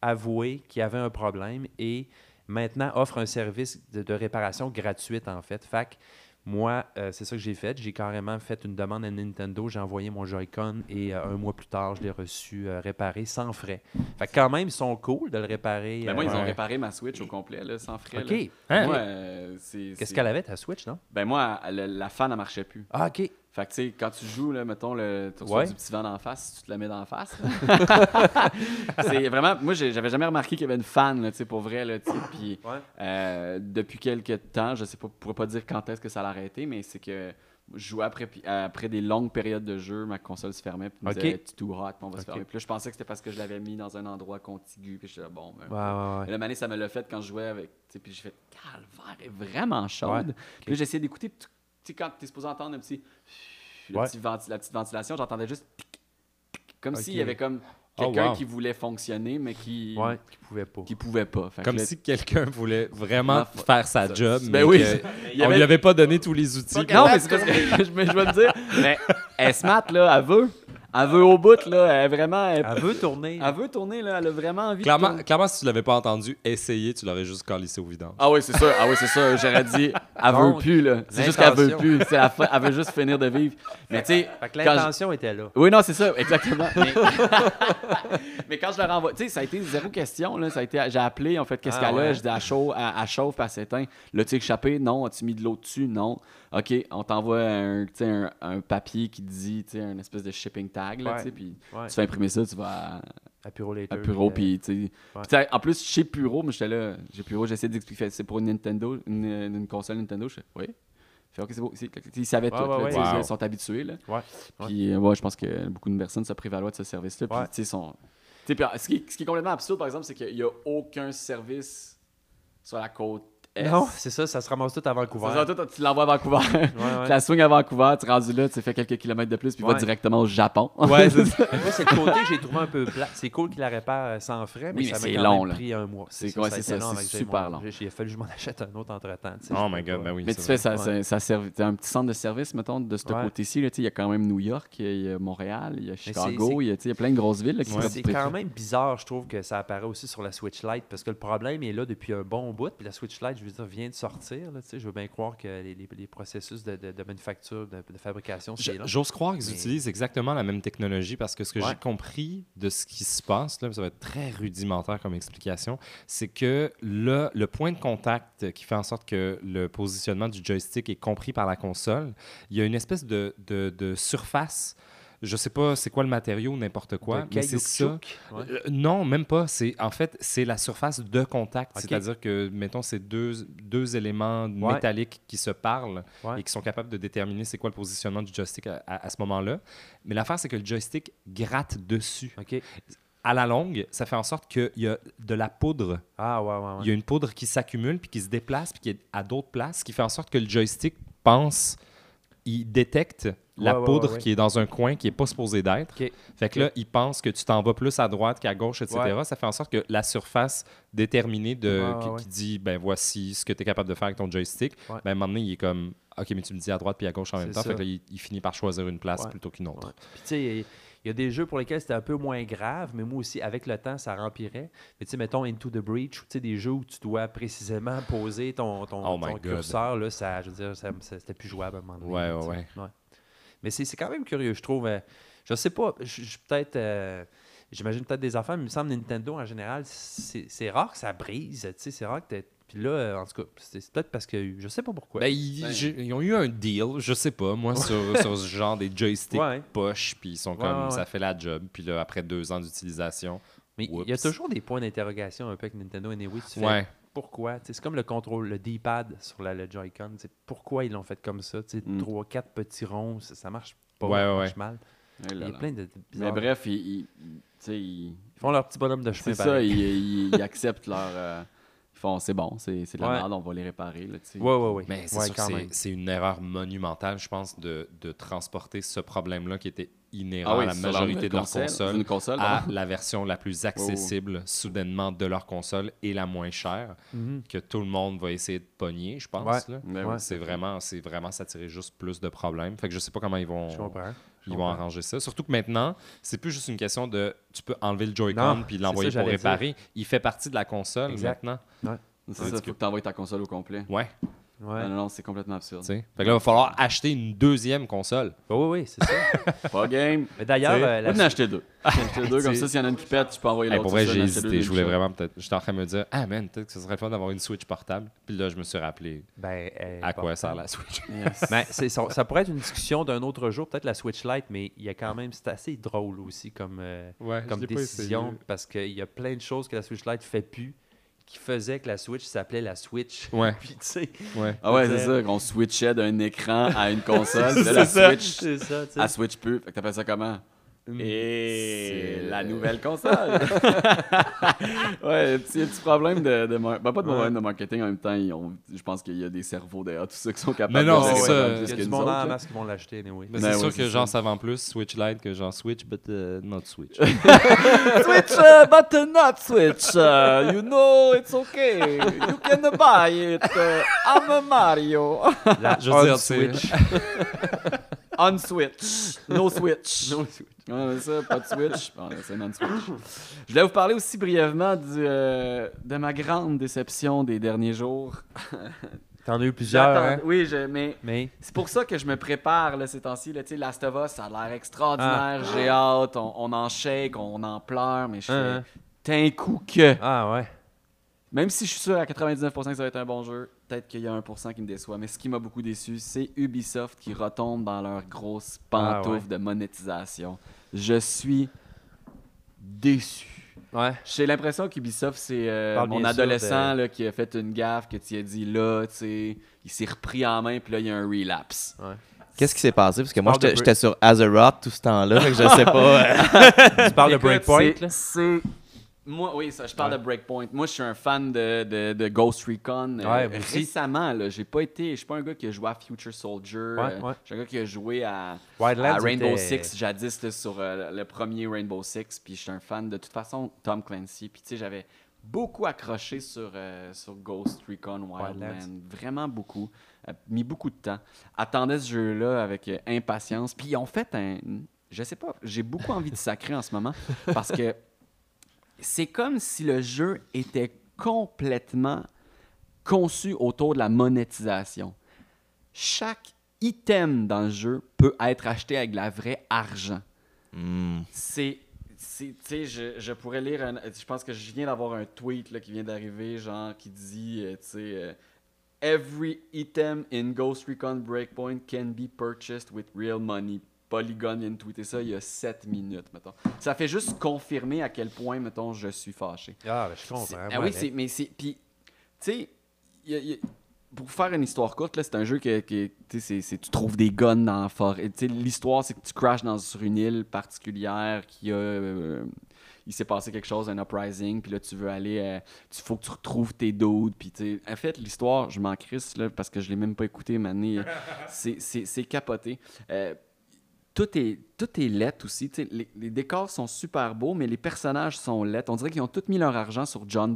avoué qu'il y avait un problème et maintenant offre un service de, réparation gratuite, en fait. Fait moi, euh, c'est ça que j'ai fait. J'ai carrément fait une demande à Nintendo. J'ai envoyé mon Joy-Con et euh, un mois plus tard, je l'ai reçu euh, réparé sans frais. Fait que quand même, ils sont cool de le réparer. Ben moi, ils ont réparé ma Switch au complet, là, sans frais. OK. Hein? Moi, c'est- Qu'est-ce c'est- qu'elle avait, ta Switch, non? Ben moi, la fan, elle marchait plus. Ah, OK. Fait que, tu sais, quand tu joues, là, mettons, le, tu Ouais. du petit vent d'en face, tu te le mets d'en face. c'est vraiment... Moi, j'avais jamais remarqué qu'il y avait une fan, tu sais, pour vrai, là, tu sais. Puis, Ouais. euh, depuis quelques temps, je sais pas, je pourrais pas dire quand est-ce que ça l'a arrêté, mais c'est que je jouais après, après des longues périodes de jeu, ma console se fermait, puis me Ok. disait, tu too hot, puis on va se Ok. fermer. Puis là, je pensais que c'était parce que je l'avais mis dans un endroit contigu, puis j'étais là, bon, ben, Ouais, ouais, La manée, ça me l'a fait quand je jouais avec. Puis j'ai fait, calvaire est vraiment chaude. Ouais, Puis j'ai essayé d'écouter. Tu sais, quand tu es supposé entendre un petit. le Ouais. petit venti- la petite ventilation, j'entendais juste. tic, tic, Comme s'il y avait comme Oh, quelqu'un wow. qui voulait fonctionner, mais qui. Ouais, qui pouvait pas. Qui pouvait pas. Fait que Comme là, si quelqu'un voulait vraiment fa- faire sa ça- job, ben mais oui, il y on avait- lui avait pas donné tous les outils. Non, mais c'est parce que je, me- je vais te dire. Mais elle smart, là, elle veut. Elle veut au bout, là. Elle vraiment. Elle, Elle veut tourner. elle veut tourner, là. Elle a vraiment envie de Clairement, tourner. clairement, si tu l'avais pas entendu essayer, tu l'aurais juste calissé au vidange. Ah oui, c'est ça. Ah oui, c'est ça. J'aurais dit, elle veut plus, là. C'est juste qu'elle veut l'intention. plus. C'est la fin- Elle veut juste finir de vivre. Mais tu sais. Fait que quand je- l'intention était là. Oui, non, c'est ça, exactement. Mais, mais quand je leur envoie, tu sais, ça a été zéro question. Là. Ça a été, j'ai appelé, en fait, qu'est-ce Ah qu'elle a? ouais? Je dis, elle chauffe, elle, elle chauffe, elle s'éteint. L'as-tu échappé? Non. As-tu mis de l'eau dessus? Non. OK, on t'envoie un, tu sais, un, un papier qui dit, tu sais, un espèce de shipping tag, là, tu sais, puis tu fais imprimer ça, tu vas à, Puro Later. à Puro, puis, tu sais. En plus, chez Puro, moi, j'étais là, chez Puro, j'essaie d'expliquer, c'est pour une Nintendo, une, une console Nintendo. Je fais, oui. Je fais, OK, c'est beau. Ils savaient Ouais, tout, ouais, là, ouais. tu sais, Wow. ils sont habitués, là. Puis, euh, ouais, je pense que beaucoup de personnes se prévaloient de ce service-là. Puis, tu sais, sont. Puis, ce, qui est, ce qui est complètement absurde, par exemple, c'est qu'il n'y a aucun service sur la côte Non, c'est ça, ça se ramasse tout à Vancouver. Ça, ça, toi, tu l'envoies à Vancouver. Ouais, Tu la swing à Vancouver, tu es rendu là, tu fais quelques kilomètres de plus, puis Ouais. va directement au Japon. Ouais, c'est ça. Moi, c'est le côté que j'ai trouvé un peu plat. C'est cool qu'il la répare euh, sans frais, mais Oui, ça mais m'a c'est quand long, même là. pris un mois. C'est- ça, ça a c'est ça, c'est super long. j'ai- Il a fallu que je m'en achète un autre entre-temps. Oh my god, ben oui. Mais tu fais ça, ça, ça un petit centre de service, mettons, de ce côté-ci. Il y a quand même New York, il y a Montréal, il y a Chicago, il y a, plein de grosses villes qui C'est quand même bizarre, je trouve, que ça apparaît aussi sur la Switch Lite parce que le problème est là depuis un bon bout. Puis la Switch Lite, je veux dire, vient de sortir. Là, je veux bien croire que les, les- les processus de, de- de manufacture, de, de fabrication, c'est. J'ose croire qu'ils Mais- utilisent exactement la même technologie parce que ce que Ouais. j'ai compris de ce qui se passe, là, ça va être très rudimentaire comme explication, c'est que le, le point de contact qui fait en sorte que le positionnement du joystick est compris par la console, il y a une espèce de- de surface. Je sais pas c'est quoi le matériau, n'importe quoi, mais c'est ça. Ouais. Euh, non, même pas. C'est en fait c'est la surface de contact, c'est-à-dire que mettons c'est deux, deux éléments métalliques qui se parlent Ouais. et qui sont capables de déterminer c'est quoi le positionnement du joystick à, à- à ce moment-là. Mais l'affaire c'est que le joystick gratte dessus. À la longue, ça fait en sorte qu'il y a de la poudre. Ah, ouais, ouais, ouais. Il y a une poudre qui s'accumule puis qui se déplace puis qui est à d'autres places, ce qui fait en sorte que le joystick pense, il détecte la Ouais, ouais, poudre ouais, ouais. qui est dans un coin qui est pas supposé d'être. OK. Fait que là, il pense que tu t'en vas plus à droite qu'à gauche, etc. Ouais. Ça fait en sorte que la surface déterminée de, Ouais, ouais, qui, ouais. qui dit ben voici ce que tu es capable de faire avec ton joystick, Ouais. ben à un moment donné, il est comme OK, mais tu me dis à droite puis à gauche en même temps. ça. Fait que là, il, il finit par choisir une place Ouais. plutôt qu'une autre. Ouais. Puis, tu sais, il y- a des jeux pour lesquels c'était un peu moins grave, mais moi aussi, avec le temps, ça remplirait. Mais tu sais, mettons Into the Breach, tu sais, des jeux où tu dois précisément poser ton, ton, Oh ton curseur, là, ça, je veux dire, c'était plus jouable à un moment donné. Ouais, ouais, tu sais. Mais c'est c'est quand même curieux, je trouve. euh, je sais pas, je je suis peut-être. euh, J'imagine peut-être des affaires, mais il me semble Nintendo en général, c'est c'est rare que ça brise. Tu sais, c'est rare que t'aies- Puis là, euh, en tout cas, c'est peut-être parce que je sais pas pourquoi. Ben, ils, ont eu un deal, je sais pas, moi, sur, sur ce genre des joysticks Ouais. poche, puis ils sont Ouais, comme ouais, ça fait la job. Puis là, après deux ans d'utilisation, mais il y a toujours des points d'interrogation un peu avec Nintendo Anyway. Tu fais, ouais. Pourquoi. C'est comme le contrôle, le D-pad sur la, le Joy-Con. Pourquoi ils l'ont fait comme ça? Mm. Trois, quatre petits ronds, ça, ça marche pas. Ouais, ça marche ouais. mal. Eh Il y a plein de, de Mais bizarres- bref, ils, ils- font leur petit bonhomme de chemin. c'est ça, ils, ils- ils acceptent leur. euh, ils font, c'est bon, c'est de la Ouais. merde, on va les réparer. Là. Ouais, ouais, ouais. Mais c'est une erreur monumentale, je pense, de, de transporter ce problème-là qui était inhérent Ah oui, à la majorité de leur console, une console, à la version la plus accessible soudainement de leur console et la moins chère Mhm. que tout le monde va essayer de pogner, je pense. Ouais. C'est vraiment, c'est vraiment s'attirer juste plus de problèmes. Fait que je sais pas comment ils vont, ils vont arranger ça. Surtout que maintenant, c'est plus juste une question de tu peux enlever le Joy-Con puis l'envoyer pour dire. réparer. Il fait partie de la console Exact. maintenant. C'est ça, faut que tu envoies ta console au complet. Ouais. Ouais. Non, non, non, c'est complètement absurde. Fait que là, il va falloir acheter une deuxième console. Oui, oui, oui, c'est ça. Pas game. Mais d'ailleurs, euh, On la- en acheter deux. J'en ai acheté deux, comme ça, s'il y en a une qui pète, tu peux envoyer Hey, l'autre. pour vrai, j'ai hésité. Je voulais vraiment peut-être. J'étais en train de me dire, ah man, peut-être que ce serait le fun d'avoir une Switch portable. Puis là, je me suis rappelé ben, euh, à quoi sert la Switch. Yes. Ben, ça, ça pourrait être une discussion d'un autre jour, peut-être la Switch Lite, mais il y a quand même, c'est assez drôle aussi comme, euh, Ouais, comme décision, parce qu'il y a plein de choses que la Switch Lite fait plus, qui faisaient que la Switch s'appelait la Switch. Ouais, Puis tu sais, ouais. Ah ouais, c'est ça, qu'on switchait d'un écran à une console. là, la c'est ça, Switch, c'est ça, tu sais. elle switch plus. Fait que t'appelles ça comment? Mm. Et C'est- la nouvelle console. ouais, il y a un petit problème de, de mar- ben, pas de Ouais. problème de marketing en même temps. ont- je pense qu'il y a des cerveaux derrière tout ça qui sont capables Mais non, de c'est ça. Il y a du monde en masse qui vont l'acheter, anyway. Mais Ben c'est sûr c'est que ça. genre savent plus Switch Lite que genre Switch, but uh, not Switch. Switch, uh, but uh, not Switch. Uh, you know, it's okay. You can buy it. Uh, I'm a Mario. La Je veux dire, Switch. On Switch. No Switch. No Switch. Ouais, mais ça, pas de Switch. Bon, c'est non-Switch. Je voulais vous parler aussi brièvement du, euh, de ma grande déception des derniers jours. T'en as eu plusieurs, hein? Oui, je, mais Mais, c'est pour ça que je me prépare là, ces temps-ci. Là, Last of Us, ça a l'air extraordinaire. Ah. J'ai hâte. On, on en shake, on en pleure, mais je fais Hein, d'un coup que. ah ouais. Même si je suis sûr à 99% que ça va être un bon jeu, peut-être qu'il y a 1% qui me déçoit. Mais ce qui m'a beaucoup déçu, c'est Ubisoft qui retombe dans leur grosse pantoufle Ah ouais. de monétisation. Je suis déçu. Ouais. J'ai l'impression qu'Ubisoft, c'est euh, mon adolescent de- là, qui a fait une gaffe, que tu as dit là, tu sais, il s'est repris en main, puis là, il y a un relapse. Qu'est-ce qui s'est passé? Parce que moi, j'étais sur Azeroth tout ce temps-là, que je sais pas. euh, Tu parles de Breakpoint, là? C'est. Moi, oui, ça, je parle Ouais. de Breakpoint. Moi, je suis un fan de, de, de Ghost Recon. Euh, Ouais, récemment, là, j'ai pas été. Je suis pas un gars qui a joué à Future Soldier. Ouais, Euh. Je suis un gars qui a joué à, Rainbow était- Six jadis là, sur euh, le premier Rainbow Six. Puis je suis un fan de toute façon Tom Clancy. Puis tu sais, j'avais beaucoup accroché sur, euh, sur Ghost Recon Wildlands. Wildlands. Vraiment beaucoup. Mis beaucoup de temps. Attendais ce jeu-là avec impatience. Puis ils ont fait un. Je sais pas, j'ai beaucoup envie de sacrer en ce moment parce que c'est comme si le jeu était complètement conçu autour de la monétisation. Chaque item dans le jeu peut être acheté avec de la vraie argent. Hmm. C'est. c'est- Tu sais, je, je pourrais lire un. Je pense que je viens d'avoir un tweet là, qui vient d'arriver, genre, qui dit, euh, tu sais, euh, Every item in Ghost Recon Breakpoint can be purchased with real money. Polygon vient de tweeter ça il y a 7 minutes, mettons. Ça fait juste confirmer à quel point, mettons, je suis fâché. Ah, ben, je comprends. Ah oui, c'est, mais c'est. Puis, tu sais, il y a- il y a- pour faire une histoire courte, là, c'est un jeu que, que, tu sais, c'est- c'est- tu trouves des guns dans la forêt. Tu L'histoire, c'est que tu crashes dans, sur une île particulière qui a. euh, il s'est passé quelque chose, un uprising, puis là, tu veux aller. euh, Il faut que tu retrouves tes dudes. Puis, tu en fait, l'histoire, je m'en crisse, là, parce que je l'ai même pas écouté, mané. c'est capoté. Euh, tout est, tout est aussi. Les, les décors sont super beaux, mais les personnages sont lettres. On dirait qu'ils ont tous mis leur argent sur John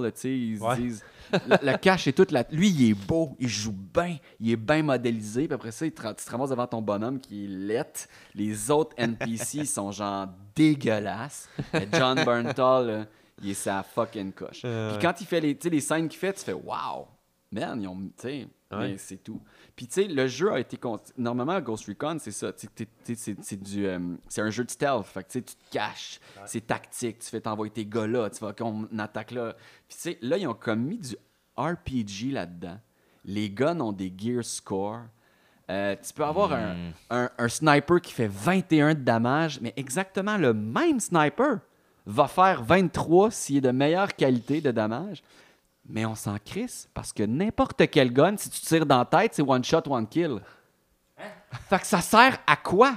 là, sais, Ils Ouais. disent. Le, cash est tout là. Lui, il est beau, il joue bien, il est bien modélisé. Puis après ça, il te, tu te ramasses devant ton bonhomme qui est lettre. Les autres NPC sont genre dégueulasses. John Berntal, là, il est sa fucking coche. Puis quand il fait les, les scènes qu'il fait, tu fais Wow! Man, ils ont. Ouais. mais c'est tout. Puis, tu sais, le jeu a été. con- Normalement, Ghost Recon, c'est ça. C'est du. euh, c'est un jeu de stealth. Fait que, tu te caches. C'est tactique. Tu fais t'envoyer tes gars là. Tu vas qu'on attaque là. Puis, tu sais, là, ils ont comme mis du RPG là-dedans. Les guns ont des gear score. Euh, tu peux avoir un, un- un sniper qui fait 21 de damage, mais exactement le même sniper va faire 23 s'il est de meilleure qualité de damage. Mais on s'en crisse parce que n'importe quel gun, si tu tires dans la tête, c'est one shot, one kill. Fait que ça sert à quoi?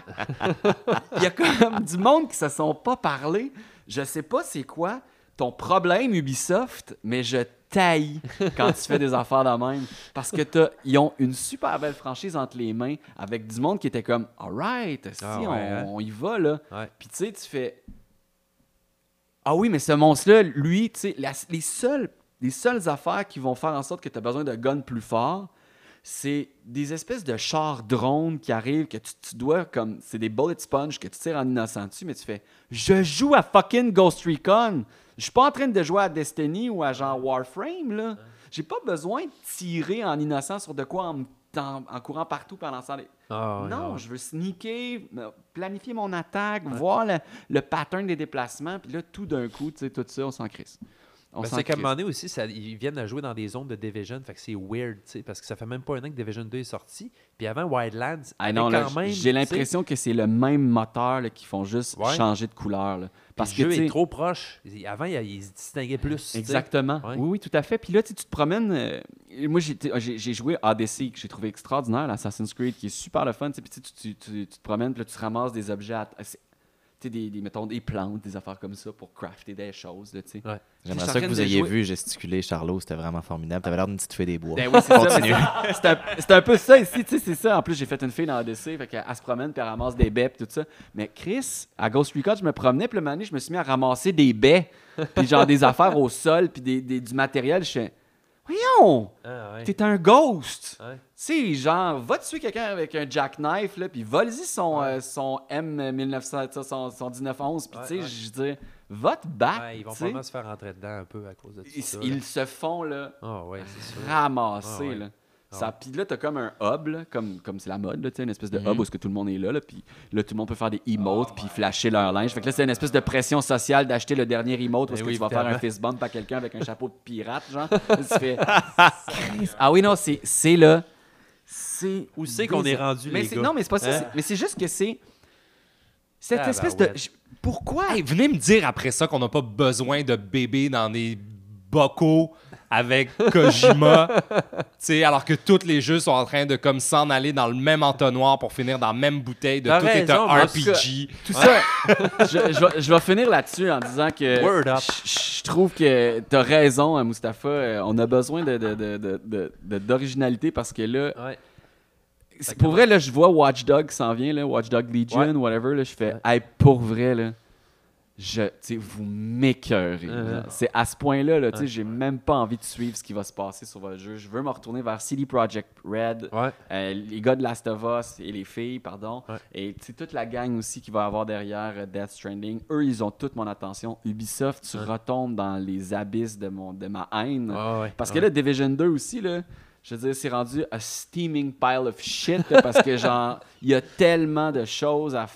Il y a comme du monde qui se sont pas parlé. Je sais pas c'est quoi ton problème, Ubisoft, mais je taille quand tu fais des affaires de même. Parce que t'as- ils ont une super belle franchise entre les mains avec du monde qui était comme Alright, si Ah ouais, on, hein? on y va là. Ouais. Puis tu sais, tu fais Ah oui, mais ce monstre-là, lui, tu sais, les, seules, les seules affaires qui vont faire en sorte que tu as besoin de guns plus forts, c'est des espèces de chars drones qui arrivent, que tu, tu dois comme. C'est des bullet sponge que tu tires en innocent dessus, mais tu fais Je joue à fucking Ghost Recon. Je suis pas en train de jouer à Destiny ou à genre Warframe, là. J'ai pas besoin de tirer en innocent sur de quoi en, me- en, en courant partout pendant ça. Ah, ouais, non, je veux sneaker, planifier mon attaque, voir le, le pattern des déplacements, puis là, tout d'un coup, tu sais, tout ça, on s'en crisse. S'en c'est qu'à un moment donné aussi, ça- ils viennent à jouer dans des zones de Division, fait que c'est weird, parce que ça fait même pas un an que Division 2 est sorti. Puis avant, Wildlands Ah avait non, là, quand même. j'ai l'impression que c'est le même moteur qui font juste Ouais. changer de couleur. là. Parce le que jeu est trop proche. Avant, il, il se distinguait plus. Exactement. Ouais. Oui, oui, tout à fait. Puis là, tu te promènes. euh, moi, j'ai j'ai- joué Odyssey, que j'ai trouvé extraordinaire, l'Assassin's Creed, qui est super le fun. Puis tu, tu, tu- tu te promènes, puis là, tu ramasses des objets, à- c'est- des, des, mettons, des plantes, des affaires comme ça pour crafter des choses. Là, tu sais. Ouais. Je suis J'aimerais ça que vous ayez jouer- vu gesticuler Charlot, c'était vraiment formidable. T'avais l'air d'une petite fée des bois. Ben oui, c'est ça. c'est- un, peu ça ici, tu sais, c'est ça. En plus, j'ai fait une fille dans Odyssey, fait qu'elle elle se promène puis elle ramasse des baies puis tout ça. Mais Chris, à Ghost Recon, je me promenais, puis le moment donné, je me suis mis à ramasser des baies, puis genre des affaires au sol, puis des, des- du matériel. Je fais, voyons, Ah, ouais. t'es un ghost. Ouais. Tu sais, genre, va tuer quelqu'un avec un jackknife, là, puis vole-y son, euh, son M1900, ça, son, son 1911, puis tu sais, je veux dire, va te battre. Ils vont tu sais. probablement se faire entrer dedans un peu à cause de tout Ils, ça. ils se font, là, Ah, sûr. ramasser. Ah là. Ah Ça. Puis là, t'as comme un hub, là, comme comme c'est la mode, là, une espèce de Mhm. hub où est-ce que tout le monde est là, là, puis là, tout le monde peut faire des emotes, puis flasher leur linge. Fait que là, c'est une espèce de pression sociale d'acheter le dernier emote est-ce Eh que tu vas faire un fist bump à quelqu'un avec un chapeau de pirate, genre. Ah oui, non, c'est là. C'est... Où c'est qu'on est rendu, mais? Non, mais c'est pas ça. Hein? Mais c'est juste que c'est... Cette Ah, espèce bah de... Pourquoi? Hey, venez me dire après ça qu'on n'a pas besoin de bébés dans des bocaux avec Kojima. Tu sais, alors que tous les jeux sont en train de comme s'en aller dans le même entonnoir pour finir dans la même bouteille de T'as tout est raison, un RPG. Tout ça, je, je vais, je vais finir là-dessus en disant que Word up. je, je trouve que tu as raison, hein, Mustapha. Euh, On a besoin de, de- de- de- de- de- d'originalité parce que là, Ouais. c'est- pour vrai, là, je vois Watch Dogs s'en vient, là, Watch Dog Legion, Ouais. whatever. Là, je fais, Ouais. hey, pour vrai, là, je, vous m'écœurez. Genre. C'est à ce point-là, là, sais, j'ai même pas envie de suivre ce qui va se passer sur votre jeu. Je veux me retourner vers CD Projekt Red, Ouais. euh, les gars de Last of Us et les filles, pardon. Ouais. Et toute la gang aussi qui va avoir derrière euh, Death Stranding. Eux, ils ont toute mon attention. Ubisoft, tu Ouais. retombes dans les abysses de, mon, de ma haine. Parce que là, Division 2 aussi, là, je veux dire, c'est rendu a steaming pile of shit là, parce que, genre, il y a tellement de choses à.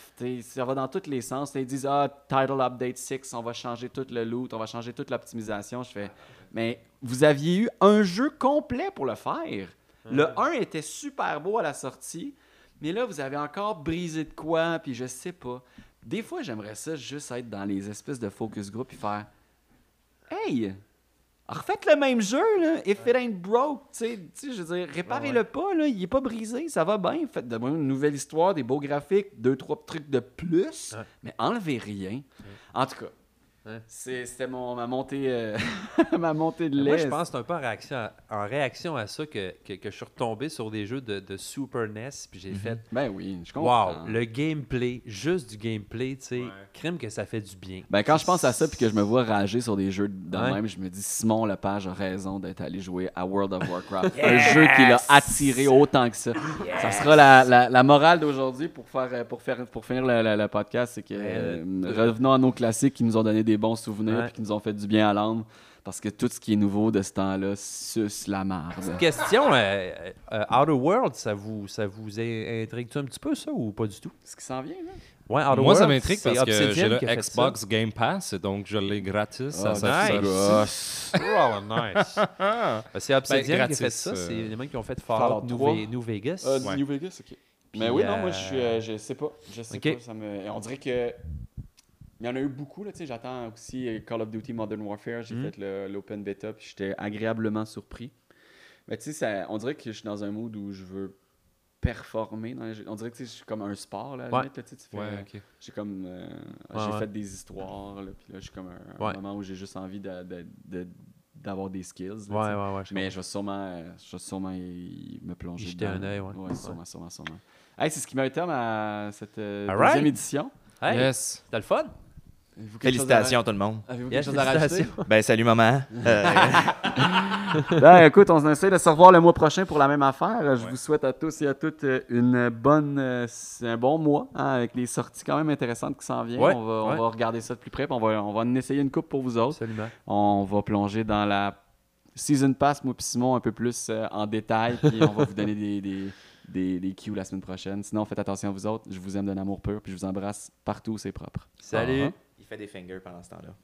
Ça va dans tous les sens. Ils disent, ah, Title Update 6, on va changer tout le loot, on va changer toute l'optimisation. Je fais, mais vous aviez eu un jeu complet pour le faire. Le 1 était super beau à la sortie, mais là, vous avez encore brisé de quoi, puis je sais pas. Des fois, j'aimerais ça juste être dans les espèces de focus group et faire Hey! Refaites le même jeu, là. If it ain't broke, tu sais, je veux dire, réparez-le pas, là. Il est pas brisé, ça va bien. Faites de moi une nouvelle histoire, des beaux graphiques, deux, trois trucs de plus, mais enlevez rien. En tout cas, C'est- c'était mon, ma montée, euh, ma montée de lait. Moi, je pense que c'est un peu en réaction à, en réaction à ça que, que, que je suis retombé sur des jeux de, de Super NES, puis j'ai fait Ben oui, je comprends. Wow, le gameplay, juste du gameplay, tu sais, crime que ça fait du bien. Ben, quand je pense à ça puis que je me vois rager sur des jeux de Ouais. même, je me dis Simon Lepage a raison d'être allé jouer à World of Warcraft. Un jeu qui l'a attiré autant que ça. Ça sera la, la- la morale d'aujourd'hui pour faire euh, pour faire pour finir le, le- le podcast, c'est que euh, revenons à nos classiques qui nous ont donné des bons souvenirs Ouais. puis qui nous ont fait du bien à l'âme. Parce que tout ce qui est nouveau de ce temps-là suce la marde. Question, euh, euh, Outer World, ça vous, ça vous in- intrigue-tu un petit peu, ça, ou pas du tout? Ce qui s'en vient, là? Ouais, Outer Moi, ça Worlds, m'intrigue c'est parce que Obsidian j'ai le qui Xbox Game Pass, donc je l'ai gratis. Ah, ça, ça- ça- nice. ça- ça. Oh, nice. Ben, c'est Obsidian qui a gratis, fait ça, euh, c'est les mecs qui ont fait Fallout Fallout New, 3. Ve- New Vegas. Euh, Ouais. New Vegas, ok. Puis, mais oui, non, moi, euh, je, suis, euh, je sais pas. Je sais ok. pas. Ça me... On dirait que. Il y en a eu beaucoup, là. J'attends aussi euh, Call of Duty Modern Warfare. J'ai Mhm. fait le- l'open beta, puis j'étais agréablement surpris. Mais tu sais, ça- on dirait que je suis dans un mood où je veux performer dans les jeux. On dirait que je suis comme un sport, là, Ouais. tu Ouais. J'ai comme. euh, Ouais, j'ai ouais. fait des histoires, là, puis là, je suis comme un, moment où j'ai juste envie de- de- de- d'avoir des skills. là, tu sais. Ouais, ouais, ouais. je Mais je vais sûrement, je vais sûrement y- me plonger. Jeter dedans. un œil, ouais. Ouais, sûrement, sûrement, sûrement. Hey, c'est ce qui m'a été à cette euh, deuxième right. édition. Hey, Yes. T'as le fun? Chose à Félicitations tout le monde. Avez-vous Yeah, quelque chose à rajouter? félicitations. Ben salut maman. Euh, ben, écoute, on essaie de se revoir le mois prochain pour la même affaire. Je vous souhaite à tous et à toutes euh, une bonne, euh, un bon mois hein, avec des sorties quand même intéressantes qui s'en viennent. Ouais, on, va, on va regarder ça de plus près. puis On va, on va en essayer une coupe pour vous autres. Absolument. On va plonger dans la Season Pass, moi puis Simon, un peu plus euh, en détail. Puis on va vous donner des, des, des, des cues la semaine prochaine. Sinon, faites attention à vous autres. Je vous aime d'un amour pur. Puis je vous embrasse partout où c'est propre. Salut. Fait des fingers pendant ce temps-là.